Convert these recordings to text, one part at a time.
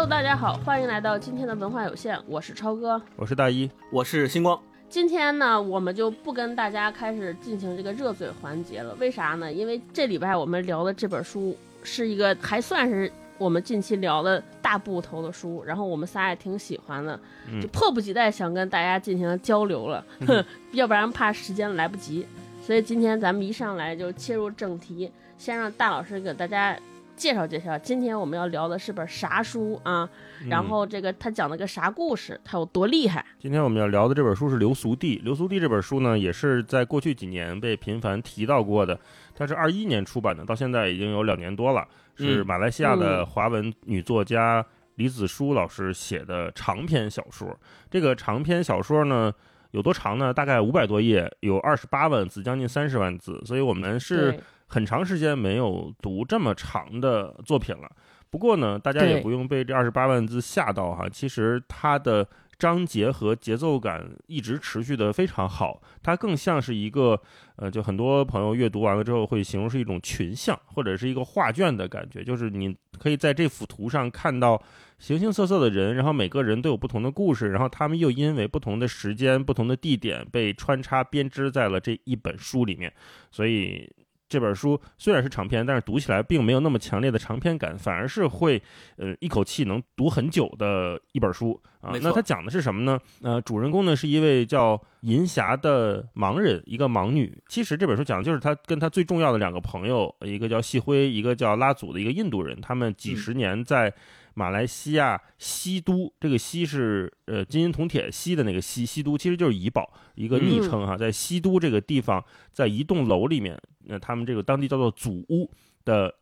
Hello，大家好，欢迎来到今天的文化有限，我是超哥，我是大一，我是星光。今天呢，我们就不跟大家开始进行这个热嘴环节了，为啥呢？因为这礼拜我们聊的这本书是一个还算是我们近期聊的大部头的书，然后我们仨也挺喜欢的，就迫不及待想跟大家进行交流了，哼，要不然怕时间来不及，所以今天咱们一上来就切入正题，先让大老师给大家。介绍介绍，今天我们要聊的是本啥书啊？然后这个他讲了个啥故事？他有多厉害？今天我们要聊的这本书是《流俗地》。《流俗地》这本书呢，也是在过去几年被频繁提到过的。它是二一年出版的，到现在已经有两年多了。是马来西亚的华文女作家李子书老师写的长篇小说。这个长篇小说呢，有多长呢？大概五百多页，有二十八万字，将近三十万字。所以我们是。很长时间没有读这么长的作品了，不过呢，大家也不用被这二十八万字吓到哈。其实它的章节和节奏感一直持续的非常好，它更像是一个呃，就很多朋友阅读完了之后会形容是一种群像或者是一个画卷的感觉，就是你可以在这幅图上看到形形色色的人，然后每个人都有不同的故事，然后他们又因为不同的时间、不同的地点被穿插编织在了这一本书里面，所以。这本书虽然是长篇，但是读起来并没有那么强烈的长篇感，反而是会，呃，一口气能读很久的一本书啊。那它讲的是什么呢？呃，主人公呢是一位叫银霞的盲人，一个盲女。其实这本书讲的就是她跟她最重要的两个朋友，一个叫细辉，一个叫拉祖的一个印度人，他们几十年在。马来西亚西都，这个西是呃金银铜铁西的那个西，西都其实就是怡保一个昵称哈，在西都这个地方，在一栋楼里面，那他们这个当地叫做祖屋的。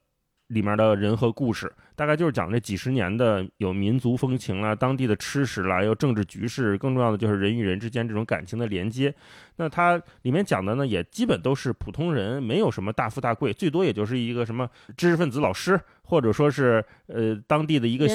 里面的人和故事，大概就是讲这几十年的有民族风情啦、当地的吃食啦，有政治局势，更重要的就是人与人之间这种感情的连接。那它里面讲的呢，也基本都是普通人，没有什么大富大贵，最多也就是一个什么知识分子老师，或者说是呃当地的一个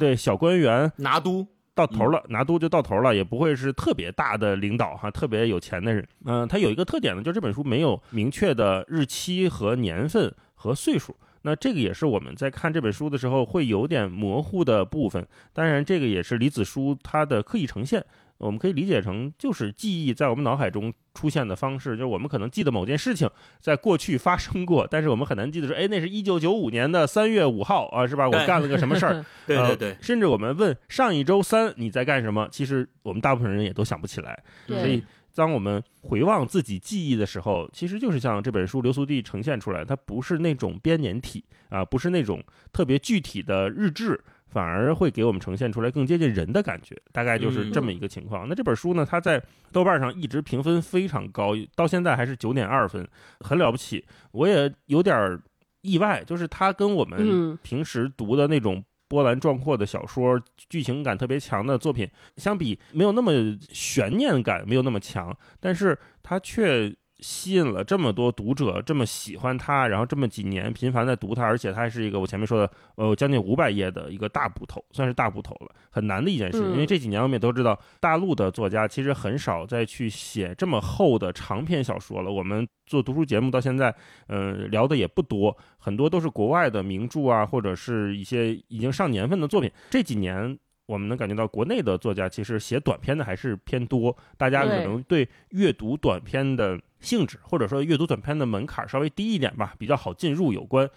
对小官员拿督到头了，拿督就到头了，也不会是特别大的领导哈，特别有钱的人。嗯，它有一个特点呢，就这本书没有明确的日期和年份和岁数。那这个也是我们在看这本书的时候会有点模糊的部分。当然，这个也是李子书他的刻意呈现。我们可以理解成就是记忆在我们脑海中出现的方式，就是我们可能记得某件事情在过去发生过，但是我们很难记得说，哎，那是一九九五年的三月五号啊，是吧？我干了个什么事儿？对对对。甚至我们问上一周三你在干什么，其实我们大部分人也都想不起来。所以。当我们回望自己记忆的时候，其实就是像这本书《流苏地》呈现出来，它不是那种编年体啊，不是那种特别具体的日志，反而会给我们呈现出来更接近人的感觉，大概就是这么一个情况。那这本书呢，它在豆瓣上一直评分非常高，到现在还是九点二分，很了不起。我也有点意外，就是它跟我们平时读的那种。波澜壮阔的小说，剧情感特别强的作品，相比没有那么悬念感，没有那么强，但是它却。吸引了这么多读者，这么喜欢他，然后这么几年频繁在读他，而且他还是一个我前面说的，呃，将近五百页的一个大部头，算是大部头了，很难的一件事。因为这几年我们也都知道，大陆的作家其实很少再去写这么厚的长篇小说了。我们做读书节目到现在，嗯，聊的也不多，很多都是国外的名著啊，或者是一些已经上年份的作品。这几年。我们能感觉到，国内的作家其实写短篇的还是偏多，大家可能对阅读短篇的性质，或者说阅读短篇的门槛稍微低一点吧，比较好进入有关。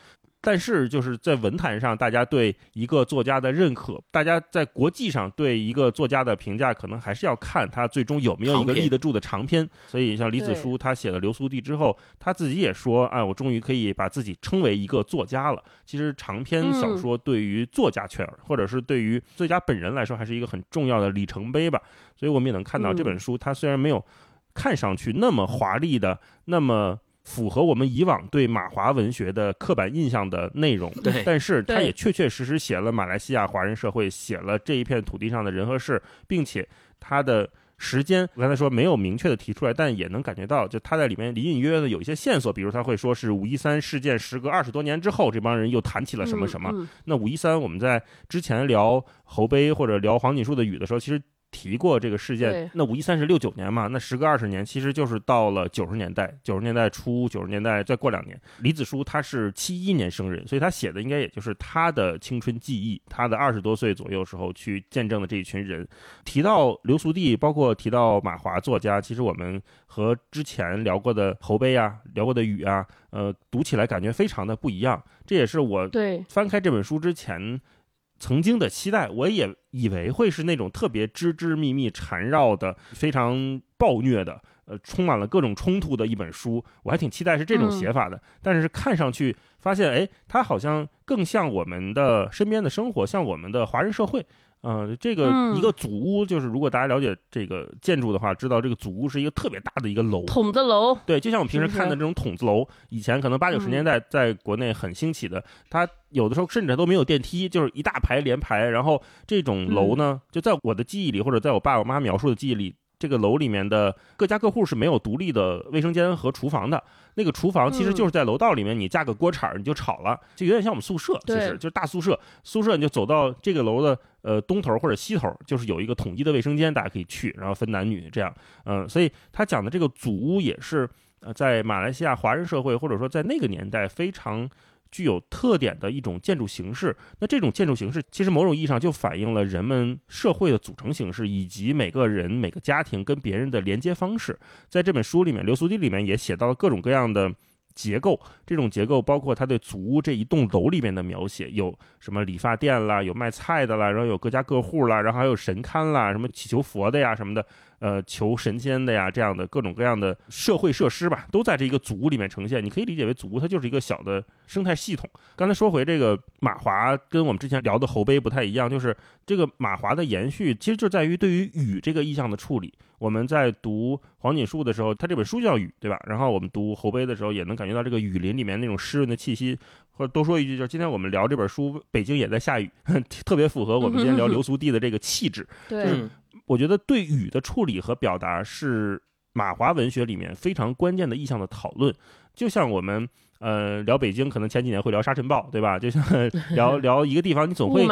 但是就是在文坛上，大家对一个作家的认可，大家在国际上对一个作家的评价，可能还是要看他最终有没有一个立得住的长篇。所以像李子书，他写了《流苏地》之后，他自己也说：“啊，我终于可以把自己称为一个作家了。”其实长篇小说对于作家圈，或者是对于作家本人来说，还是一个很重要的里程碑吧。所以我们也能看到这本书，它虽然没有看上去那么华丽的，那么。符合我们以往对马华文学的刻板印象的内容，对，但是他也确确实实写了马来西亚华人社会，写了这一片土地上的人和事，并且他的时间，我刚才说没有明确的提出来，但也能感觉到，就他在里面隐隐约约的有一些线索，比如他会说是五一三事件时隔二十多年之后，这帮人又谈起了什么什么。那五一三，我们在之前聊侯碑或者聊黄锦树的雨的时候，其实。提过这个事件。那五一三是六九年嘛，那时隔二十年，其实就是到了九十年代，九十年代初，九十年代再过两年。李子书他是七一年生人，所以他写的应该也就是他的青春记忆，他的二十多岁左右时候去见证的这一群人。提到刘苏娣，包括提到马华作家，其实我们和之前聊过的侯碑啊，聊过的雨啊，呃，读起来感觉非常的不一样。这也是我翻开这本书之前。曾经的期待，我也以为会是那种特别枝枝密密缠绕的、非常暴虐的、呃，充满了各种冲突的一本书。我还挺期待是这种写法的，但是看上去发现，哎，它好像更像我们的身边的生活，像我们的华人社会。嗯，这个一个祖屋，就是如果大家了解这个建筑的话，知道这个祖屋是一个特别大的一个楼，筒子楼。对，就像我们平时看的这种筒子楼，以前可能八九十年代在国内很兴起的，它有的时候甚至都没有电梯，就是一大排连排。然后这种楼呢，就在我的记忆里，或者在我爸我妈描述的记忆里。这个楼里面的各家各户是没有独立的卫生间和厨房的。那个厨房其实就是在楼道里面，你架个锅铲你就炒了，就有点像我们宿舍，其实就是大宿舍。宿舍你就走到这个楼的呃东头或者西头，就是有一个统一的卫生间，大家可以去，然后分男女这样。嗯，所以他讲的这个祖屋也是呃在马来西亚华人社会或者说在那个年代非常。具有特点的一种建筑形式，那这种建筑形式其实某种意义上就反映了人们社会的组成形式，以及每个人每个家庭跟别人的连接方式。在这本书里面，刘苏地里面也写到了各种各样的结构，这种结构包括他对祖屋这一栋楼里面的描写，有什么理发店啦，有卖菜的啦，然后有各家各户啦，然后还有神龛啦，什么祈求佛的呀什么的。呃，求神仙的呀，这样的各种各样的社会设施吧，都在这一个祖屋里面呈现。你可以理解为祖屋它就是一个小的生态系统。刚才说回这个马华，跟我们之前聊的侯碑不太一样，就是这个马华的延续，其实就在于对于雨这个意象的处理。我们在读黄锦树的时候，他这本书叫雨，对吧？然后我们读侯碑的时候，也能感觉到这个雨林里面那种湿润的气息。或者多说一句，就是今天我们聊这本书，北京也在下雨，特别符合我们今天聊 流俗地的这个气质。对。我觉得对雨的处理和表达是马华文学里面非常关键的意象的讨论。就像我们呃聊北京，可能前几年会聊沙尘暴，对吧？就像 聊聊一个地方，你总会。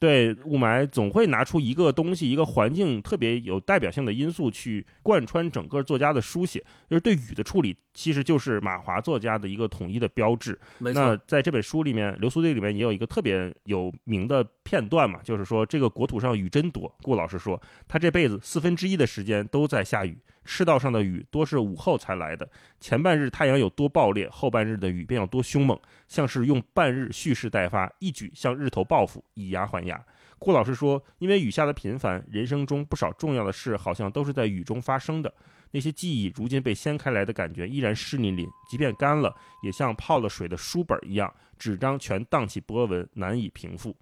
对雾霾总会拿出一个东西，一个环境特别有代表性的因素去贯穿整个作家的书写，就是对雨的处理，其实就是马华作家的一个统一的标志。那在这本书里面，流苏队里面也有一个特别有名的片段嘛，就是说这个国土上雨真多。顾老师说，他这辈子四分之一的时间都在下雨。赤道上的雨多是午后才来的，前半日太阳有多暴烈，后半日的雨便有多凶猛，像是用半日蓄势待发，一举向日头报复，以牙还牙。顾老师说，因为雨下的频繁，人生中不少重要的事好像都是在雨中发生的，那些记忆如今被掀开来的感觉依然湿淋淋，即便干了，也像泡了水的书本一样，纸张全荡起波纹，难以平复。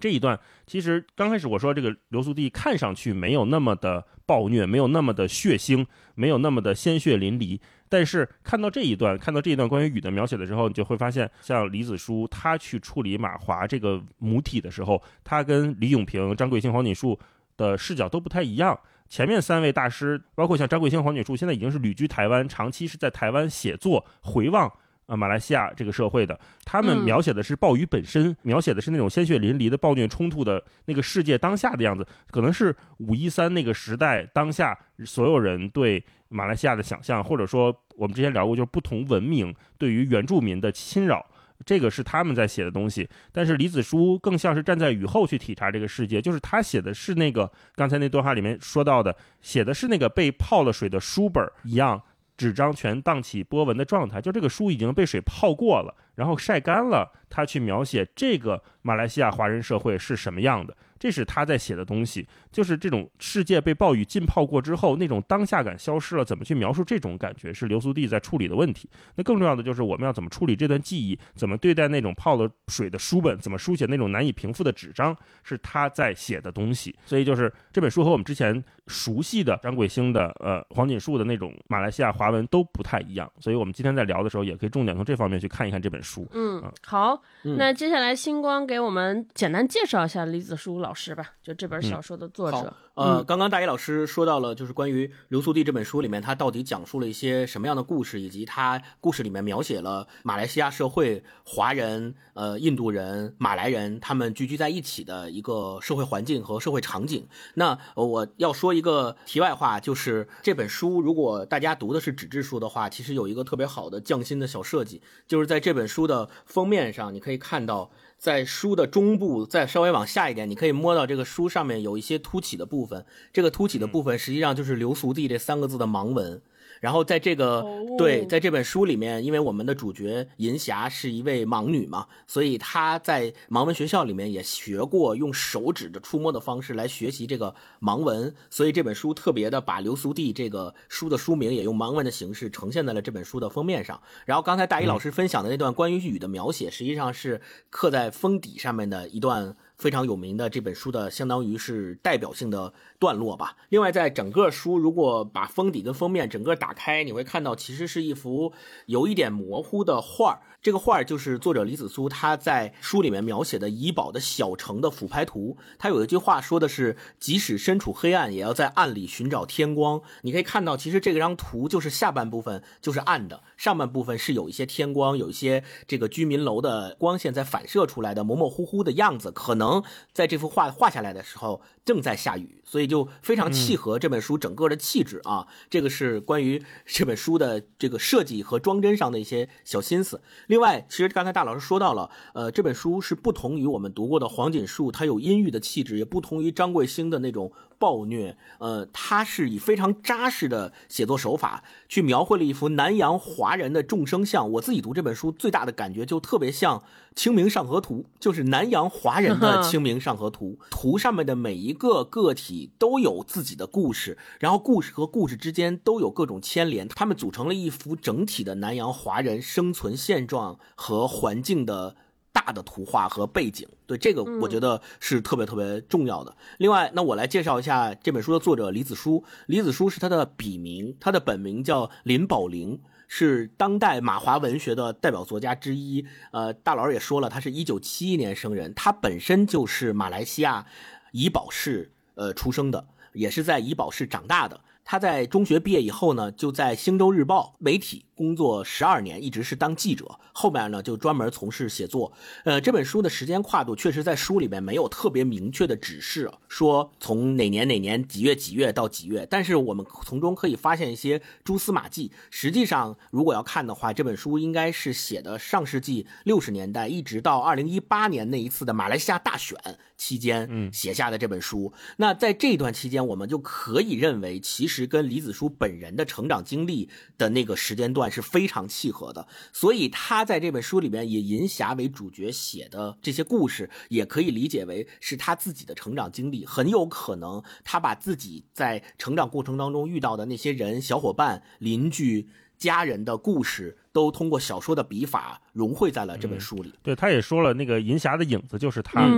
这一段其实刚开始我说这个流苏地看上去没有那么的暴虐，没有那么的血腥，没有那么的鲜血淋漓。但是看到这一段，看到这一段关于雨的描写的时候，你就会发现，像李子书他去处理马华这个母体的时候，他跟李永平、张桂清、黄锦树的视角都不太一样。前面三位大师，包括像张桂清、黄锦树，现在已经是旅居台湾，长期是在台湾写作，回望。啊，马来西亚这个社会的，他们描写的是暴雨本身，描写的是那种鲜血淋漓的暴虐冲突的那个世界当下的样子，可能是五一三那个时代当下所有人对马来西亚的想象，或者说我们之前聊过，就是不同文明对于原住民的侵扰，这个是他们在写的东西。但是李子书更像是站在雨后去体察这个世界，就是他写的是那个刚才那段话里面说到的，写的是那个被泡了水的书本一样。纸张全荡起波纹的状态，就这个书已经被水泡过了，然后晒干了，他去描写这个马来西亚华人社会是什么样的。这是他在写的东西，就是这种世界被暴雨浸泡过之后，那种当下感消失了，怎么去描述这种感觉，是流苏地在处理的问题。那更重要的就是我们要怎么处理这段记忆，怎么对待那种泡了水的书本，怎么书写那种难以平复的纸张，是他在写的东西。所以就是这本书和我们之前熟悉的张桂兴的、呃黄锦树的那种马来西亚华文都不太一样。所以我们今天在聊的时候，也可以重点从这方面去看一看这本书。嗯，好，那接下来星光给我们简单介绍一下李子书老。老师吧，就这本小说的作者。呃，刚刚大一老师说到了，就是关于《流苏地》这本书里面，它到底讲述了一些什么样的故事，以及它故事里面描写了马来西亚社会华人、呃印度人、马来人他们聚居在一起的一个社会环境和社会场景。那我要说一个题外话，就是这本书如果大家读的是纸质书的话，其实有一个特别好的匠心的小设计，就是在这本书的封面上，你可以看到。在书的中部，再稍微往下一点，你可以摸到这个书上面有一些凸起的部分。这个凸起的部分实际上就是“流俗地”这三个字的盲文。然后在这个对，在这本书里面，因为我们的主角银霞是一位盲女嘛，所以她在盲文学校里面也学过用手指的触摸的方式来学习这个盲文，所以这本书特别的把流苏地这个书的书名也用盲文的形式呈现在了这本书的封面上。然后刚才大一老师分享的那段关于雨的描写，实际上是刻在封底上面的一段。非常有名的这本书的，相当于是代表性的段落吧。另外，在整个书如果把封底跟封面整个打开，你会看到其实是一幅有一点模糊的画儿。这个画儿就是作者李子苏他在书里面描写的怡宝的小城的俯拍图。他有一句话说的是：“即使身处黑暗，也要在暗里寻找天光。”你可以看到，其实这张图就是下半部分就是暗的，上半部分是有一些天光，有一些这个居民楼的光线在反射出来的模模糊糊的样子，可能。在这幅画画下来的时候，正在下雨，所以就非常契合这本书整个的气质啊。这个是关于这本书的这个设计和装帧上的一些小心思。另外，其实刚才大老师说到了，呃，这本书是不同于我们读过的黄锦树，它有阴郁的气质，也不同于张贵兴的那种。暴虐，呃，他是以非常扎实的写作手法去描绘了一幅南洋华人的众生相。我自己读这本书最大的感觉就特别像《清明上河图》，就是南洋华人的 《清明上河图》。图上面的每一个个体都有自己的故事，然后故事和故事之间都有各种牵连，他们组成了一幅整体的南洋华人生存现状和环境的。大的图画和背景，对这个我觉得是特别特别重要的。另外，那我来介绍一下这本书的作者李子书。李子书是他的笔名，他的本名叫林宝玲，是当代马华文学的代表作家之一。呃，大佬也说了，他是一九七一年生人，他本身就是马来西亚怡保市呃出生的，也是在怡保市长大的。他在中学毕业以后呢，就在《星洲日报》媒体。工作十二年，一直是当记者，后面呢就专门从事写作。呃，这本书的时间跨度确实在书里面没有特别明确的指示，说从哪年哪年几月几月到几月，但是我们从中可以发现一些蛛丝马迹。实际上，如果要看的话，这本书应该是写的上世纪六十年代，一直到二零一八年那一次的马来西亚大选期间写下的这本书。那在这段期间，我们就可以认为，其实跟李子书本人的成长经历的那个时间段。是非常契合的，所以他在这本书里面以银霞为主角写的这些故事，也可以理解为是他自己的成长经历。很有可能他把自己在成长过程当中遇到的那些人、小伙伴、邻居、家人的故事，都通过小说的笔法融汇在了这本书里。对，他也说了，那个银霞的影子就是他。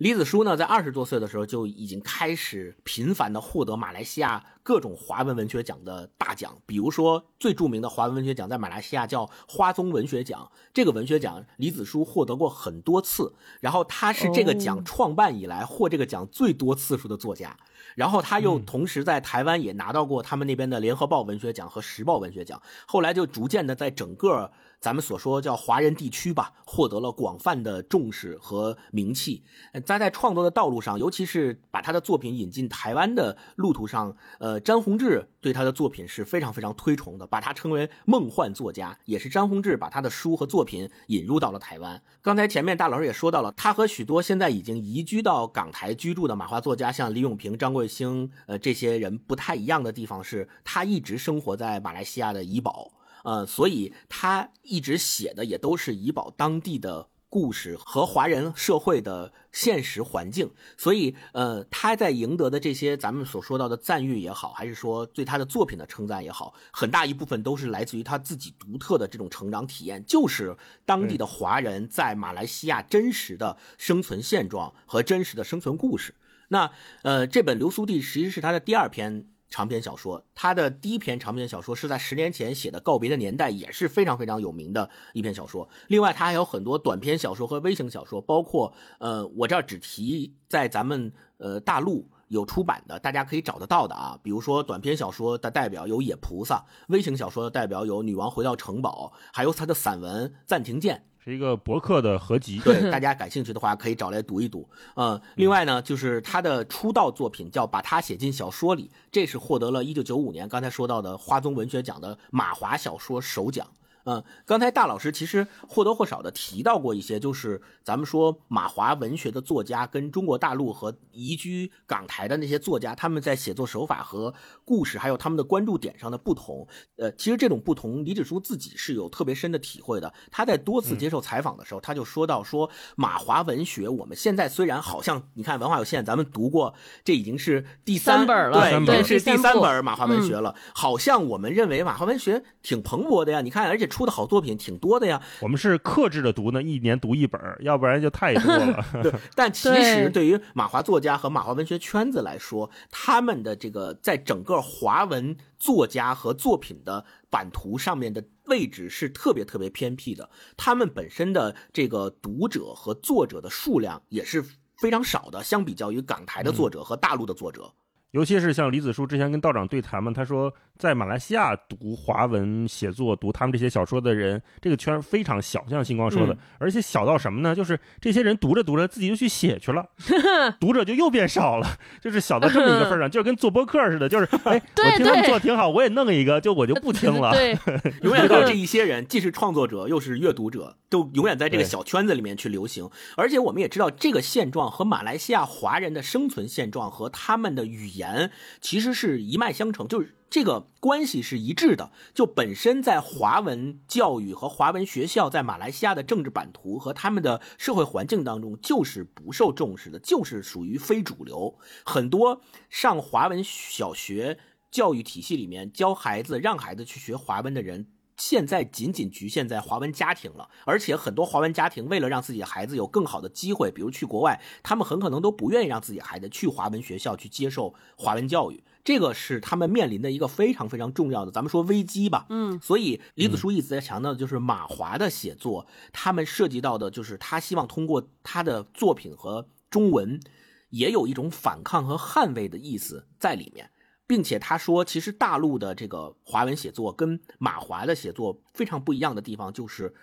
李子书呢，在二十多岁的时候就已经开始频繁的获得马来西亚各种华文文学奖的大奖，比如说最著名的华文文学奖在马来西亚叫花宗文学奖，这个文学奖李子书获得过很多次，然后他是这个奖创办以来获这个奖最多次数的作家，然后他又同时在台湾也拿到过他们那边的联合报文学奖和时报文学奖，后来就逐渐的在整个。咱们所说叫华人地区吧，获得了广泛的重视和名气。在在创作的道路上，尤其是把他的作品引进台湾的路途上，呃，张宏志对他的作品是非常非常推崇的，把他称为梦幻作家。也是张宏志把他的书和作品引入到了台湾。刚才前面大老师也说到了，他和许多现在已经移居到港台居住的马华作家，像李永平、张贵兴，呃，这些人不太一样的地方是，他一直生活在马来西亚的怡保。呃，所以他一直写的也都是怡保当地的故事和华人社会的现实环境，所以呃，他在赢得的这些咱们所说到的赞誉也好，还是说对他的作品的称赞也好，很大一部分都是来自于他自己独特的这种成长体验，就是当地的华人在马来西亚真实的生存现状和真实的生存故事。那呃，这本《流苏地》其实是他的第二篇。长篇小说，他的第一篇长篇小说是在十年前写的，《告别的年代》也是非常非常有名的一篇小说。另外，他还有很多短篇小说和微型小说，包括呃，我这儿只提在咱们呃大陆有出版的，大家可以找得到的啊。比如说短篇小说的代表有《野菩萨》，微型小说的代表有《女王回到城堡》，还有他的散文《暂停键》。是一个博客的合集，对 大家感兴趣的话可以找来读一读。嗯，另外呢，就是他的出道作品叫《把它写进小说里》，这是获得了一九九五年刚才说到的花宗文学奖的马华小说首奖。嗯，刚才大老师其实或多或少的提到过一些，就是咱们说马华文学的作家跟中国大陆和移居港台的那些作家，他们在写作手法和故事，还有他们的关注点上的不同。呃，其实这种不同，李芷书自己是有特别深的体会的。他在多次接受采访的时候，他就说到说马华文学，我们现在虽然好像你看文化有限，咱们读过，这已经是第三本了，对，对，是第三本马华文学了。好像我们认为马华文学挺蓬勃的呀，你看，而且。出的好作品挺多的呀，我们是克制着读呢，一年读一本，要不然就太多了。对，但其实对于马华作家和马华文学圈子来说，他们的这个在整个华文作家和作品的版图上面的位置是特别特别偏僻的，他们本身的这个读者和作者的数量也是非常少的，相比较于港台的作者和大陆的作者。尤其是像李子书之前跟道长对谈嘛，他说在马来西亚读华文写作、读他们这些小说的人，这个圈非常小，像星光说的，而且小到什么呢？就是这些人读着读着自己就去写去了，读者就又变少了，就是小到这么一个份上，就跟做播客似的，就是 哎，我听他们做挺好，我也弄一个，就我就不听了。对，永远到这一些人既是创作者又是阅读者，都永远在这个小圈子里面去流行。而且我们也知道，这个现状和马来西亚华人的生存现状和他们的语言。言其实是一脉相承，就是这个关系是一致的。就本身在华文教育和华文学校在马来西亚的政治版图和他们的社会环境当中，就是不受重视的，就是属于非主流。很多上华文小学教育体系里面教孩子、让孩子去学华文的人。现在仅仅局限在华文家庭了，而且很多华文家庭为了让自己的孩子有更好的机会，比如去国外，他们很可能都不愿意让自己孩子去华文学校去接受华文教育，这个是他们面临的一个非常非常重要的，咱们说危机吧。嗯，所以李子书一直在强调的就是马华的写作，他们涉及到的就是他希望通过他的作品和中文，也有一种反抗和捍卫的意思在里面。并且他说，其实大陆的这个华文写作跟马华的写作非常不一样的地方，就是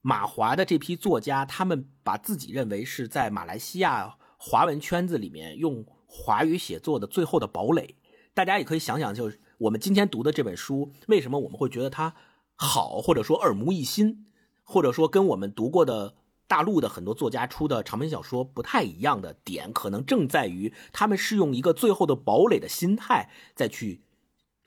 马华的这批作家，他们把自己认为是在马来西亚华文圈子里面用华语写作的最后的堡垒。大家也可以想想，就是我们今天读的这本书，为什么我们会觉得它好，或者说耳目一新，或者说跟我们读过的。大陆的很多作家出的长篇小说不太一样的点，可能正在于他们是用一个最后的堡垒的心态再去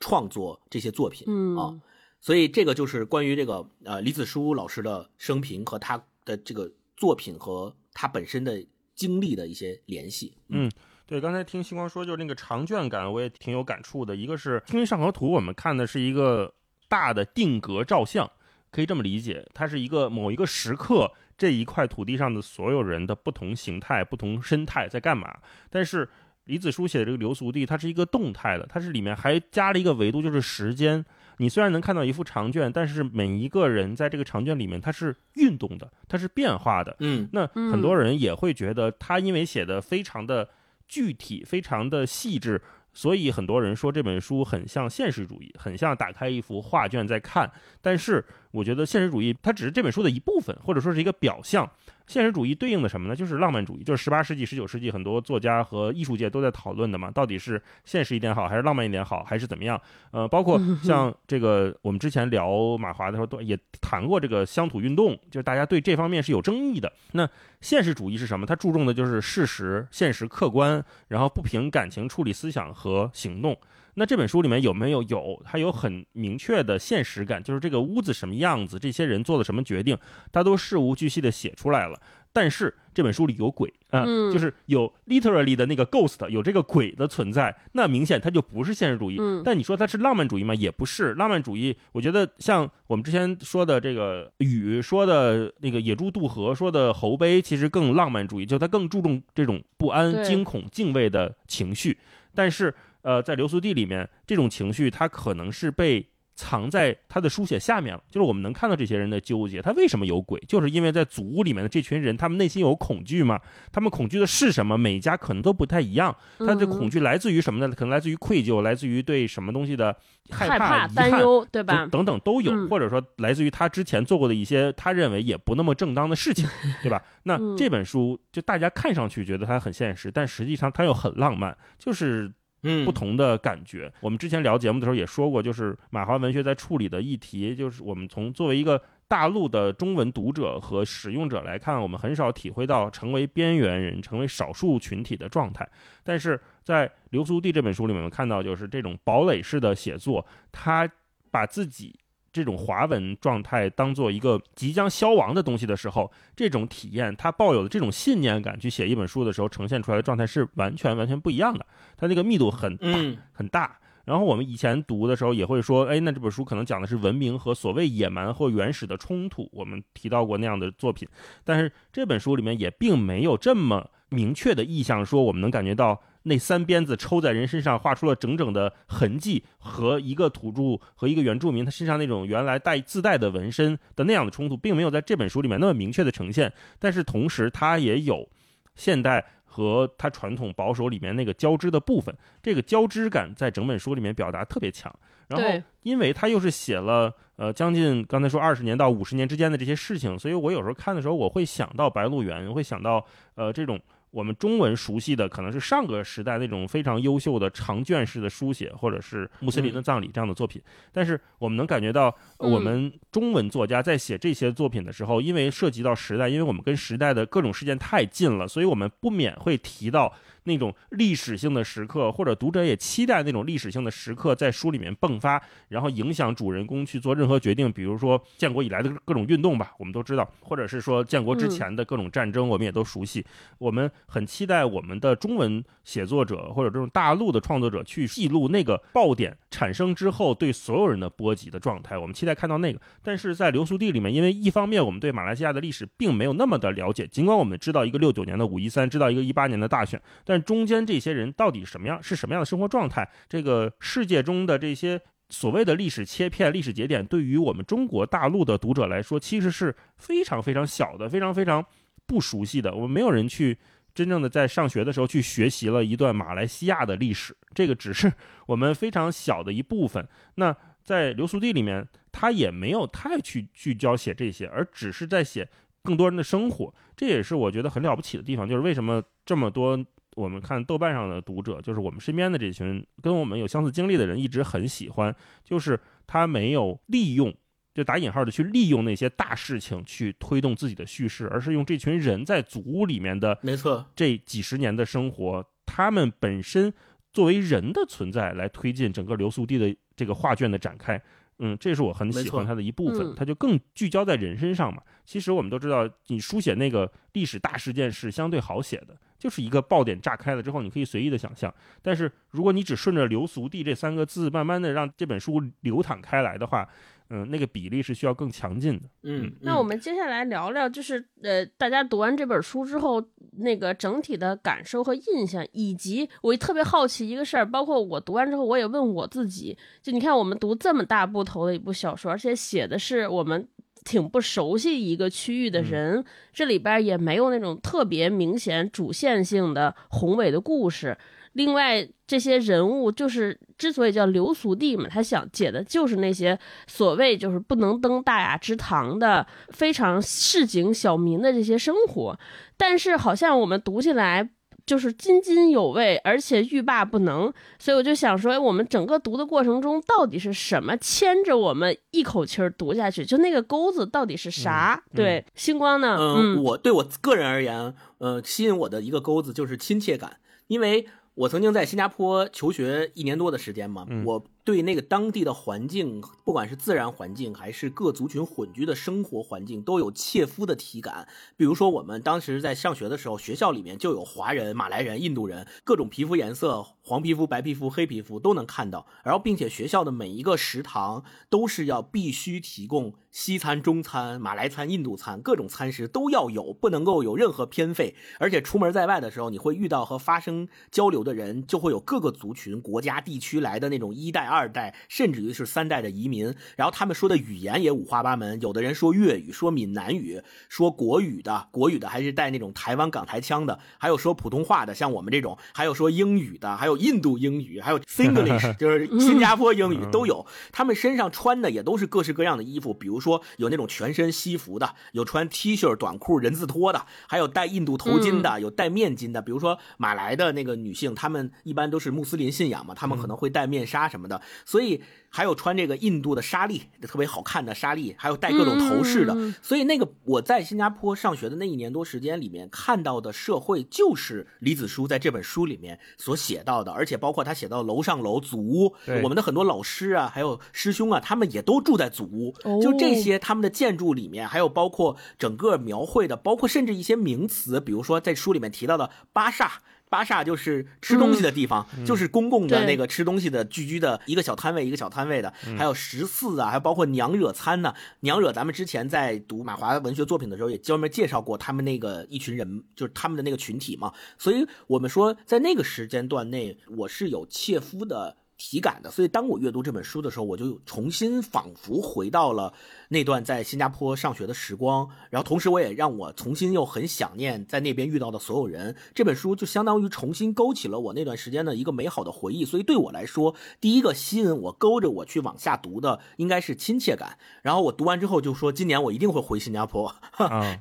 创作这些作品啊。所以这个就是关于这个呃李子书老师的生平和他的这个作品和他本身的经历的一些联系。嗯，对，刚才听星光说，就是那个长卷感，我也挺有感触的。一个是《清明上河图》，我们看的是一个大的定格照相，可以这么理解，它是一个某一个时刻。这一块土地上的所有人的不同形态、不同生态在干嘛？但是李子书写的这个流俗地，它是一个动态的，它是里面还加了一个维度，就是时间。你虽然能看到一幅长卷，但是每一个人在这个长卷里面，它是运动的，它是变化的。嗯，那很多人也会觉得，他因为写的非常的具体、非常的细致。所以很多人说这本书很像现实主义，很像打开一幅画卷在看。但是我觉得现实主义它只是这本书的一部分，或者说是一个表象。现实主义对应的什么呢？就是浪漫主义，就是十八世纪、十九世纪很多作家和艺术界都在讨论的嘛。到底是现实一点好，还是浪漫一点好，还是怎么样？呃，包括 像这个，我们之前聊马华的时候，都也谈过这个乡土运动，就是大家对这方面是有争议的。那现实主义是什么？它注重的就是事实、现实、客观，然后不凭感情处理思想和行动。那这本书里面有没有有？它有很明确的现实感，就是这个屋子什么样子，这些人做了什么决定，它都事无巨细的写出来了。但是这本书里有鬼啊，就是有 literally 的那个 ghost，有这个鬼的存在，那明显它就不是现实主义。但你说它是浪漫主义吗？也不是。浪漫主义，我觉得像我们之前说的这个雨说的那个野猪渡河说的猴碑，其实更浪漫主义，就它更注重这种不安、惊恐、敬畏的情绪。但是。呃，在流苏地里面，这种情绪它可能是被藏在他的书写下面了，就是我们能看到这些人的纠结，他为什么有鬼？就是因为在祖屋里面的这群人，他们内心有恐惧嘛？他们恐惧的是什么？每家可能都不太一样。他的恐惧来自于什么呢？可能来自于愧疚，来自于对什么东西的害怕、担忧，对吧？等等都有，或者说来自于他之前做过的一些他认为也不那么正当的事情，对吧？那这本书就大家看上去觉得它很现实，但实际上它又很浪漫，就是。嗯不同的感觉。我们之前聊节目的时候也说过，就是马华文学在处理的议题，就是我们从作为一个大陆的中文读者和使用者来看，我们很少体会到成为边缘人、成为少数群体的状态。但是在流苏地这本书里面，我们看到就是这种堡垒式的写作，他把自己。这种华文状态当做一个即将消亡的东西的时候，这种体验，它抱有的这种信念感去写一本书的时候，呈现出来的状态是完全完全不一样的。它那个密度很大很大。然后我们以前读的时候也会说，哎，那这本书可能讲的是文明和所谓野蛮或原始的冲突。我们提到过那样的作品，但是这本书里面也并没有这么明确的意向，说我们能感觉到。那三鞭子抽在人身上，画出了整整的痕迹，和一个土著和一个原住民他身上那种原来带自带的纹身的那样的冲突，并没有在这本书里面那么明确的呈现。但是同时，它也有现代和它传统保守里面那个交织的部分，这个交织感在整本书里面表达特别强。然后，因为他又是写了呃将近刚才说二十年到五十年之间的这些事情，所以我有时候看的时候，我会想到《白鹿原》，会想到呃这种。我们中文熟悉的可能是上个时代那种非常优秀的长卷式的书写，或者是穆斯林的葬礼这样的作品。但是我们能感觉到，我们中文作家在写这些作品的时候，因为涉及到时代，因为我们跟时代的各种事件太近了，所以我们不免会提到。那种历史性的时刻，或者读者也期待那种历史性的时刻在书里面迸发，然后影响主人公去做任何决定。比如说建国以来的各种运动吧，我们都知道；或者是说建国之前的各种战争，我们也都熟悉。我们很期待我们的中文写作者或者这种大陆的创作者去记录那个爆点产生之后对所有人的波及的状态。我们期待看到那个。但是在流苏地里面，因为一方面我们对马来西亚的历史并没有那么的了解，尽管我们知道一个六九年的五一三，知道一个一八年的大选，但中间这些人到底什么样？是什么样的生活状态？这个世界中的这些所谓的历史切片、历史节点，对于我们中国大陆的读者来说，其实是非常非常小的，非常非常不熟悉的。我们没有人去真正的在上学的时候去学习了一段马来西亚的历史，这个只是我们非常小的一部分。那在流苏地里面，他也没有太去聚焦写这些，而只是在写更多人的生活。这也是我觉得很了不起的地方，就是为什么这么多。我们看豆瓣上的读者，就是我们身边的这群跟我们有相似经历的人，一直很喜欢，就是他没有利用，就打引号的去利用那些大事情去推动自己的叙事，而是用这群人在祖屋里面的，没错，这几十年的生活，他们本身作为人的存在来推进整个流苏地的这个画卷的展开。嗯，这是我很喜欢它的一部分，它就更聚焦在人身上嘛。其实我们都知道，你书写那个历史大事件是相对好写的。就是一个爆点炸开了之后，你可以随意的想象。但是如果你只顺着“流俗地”这三个字，慢慢的让这本书流淌开来的话，嗯，那个比例是需要更强劲的。嗯，那我们接下来聊聊，就是呃，大家读完这本书之后，那个整体的感受和印象，以及我特别好奇一个事儿，包括我读完之后，我也问我自己，就你看，我们读这么大部头的一部小说，而且写的是我们。挺不熟悉一个区域的人，这里边也没有那种特别明显主线性的宏伟的故事。另外，这些人物就是之所以叫流俗地嘛，他想解的就是那些所谓就是不能登大雅之堂的非常市井小民的这些生活。但是，好像我们读起来。就是津津有味，而且欲罢不能，所以我就想说，我们整个读的过程中，到底是什么牵着我们一口气儿读下去？就那个钩子到底是啥？对，星光呢？嗯，我对我个人而言，呃，吸引我的一个钩子就是亲切感，因为我曾经在新加坡求学一年多的时间嘛，我。对那个当地的环境，不管是自然环境还是各族群混居的生活环境，都有切肤的体感。比如说，我们当时在上学的时候，学校里面就有华人、马来人、印度人，各种皮肤颜色，黄皮肤、白皮肤、黑皮肤都能看到。然后，并且学校的每一个食堂都是要必须提供西餐、中餐、马来餐、印度餐，各种餐食都要有，不能够有任何偏废。而且出门在外的时候，你会遇到和发生交流的人，就会有各个族群、国家、地区来的那种一带二。二代，甚至于是三代的移民。然后他们说的语言也五花八门，有的人说粤语，说闽南语，说国语的，国语的还是带那种台湾港台腔的，还有说普通话的，像我们这种，还有说英语的，还有印度英语，还有 Singlish，就是新加坡英语都有。他们身上穿的也都是各式各样的衣服，比如说有那种全身西服的，有穿 T 恤短裤人字拖的，还有戴印度头巾的，有戴面巾的。比如说马来的那个女性，她们一般都是穆斯林信仰嘛，她们可能会戴面纱什么的，所以。还有穿这个印度的纱丽，特别好看的纱丽，还有戴各种头饰的。所以那个我在新加坡上学的那一年多时间里面看到的社会，就是李子书在这本书里面所写到的，而且包括他写到楼上楼祖屋，我们的很多老师啊，还有师兄啊，他们也都住在祖屋。就这些他们的建筑里面，还有包括整个描绘的，包括甚至一些名词，比如说在书里面提到的巴萨。巴萨就是吃东西的地方，就是公共的那个吃东西的聚居的一个小摊位，一个小摊位的，还有十四啊，还包括娘惹餐呢。娘惹，咱们之前在读马华文学作品的时候，也专门介绍过他们那个一群人，就是他们的那个群体嘛。所以我们说，在那个时间段内，我是有切肤的。体感的，所以当我阅读这本书的时候，我就重新仿佛回到了那段在新加坡上学的时光，然后同时我也让我重新又很想念在那边遇到的所有人。这本书就相当于重新勾起了我那段时间的一个美好的回忆，所以对我来说，第一个吸引我勾着我去往下读的应该是亲切感。然后我读完之后就说，今年我一定会回新加坡。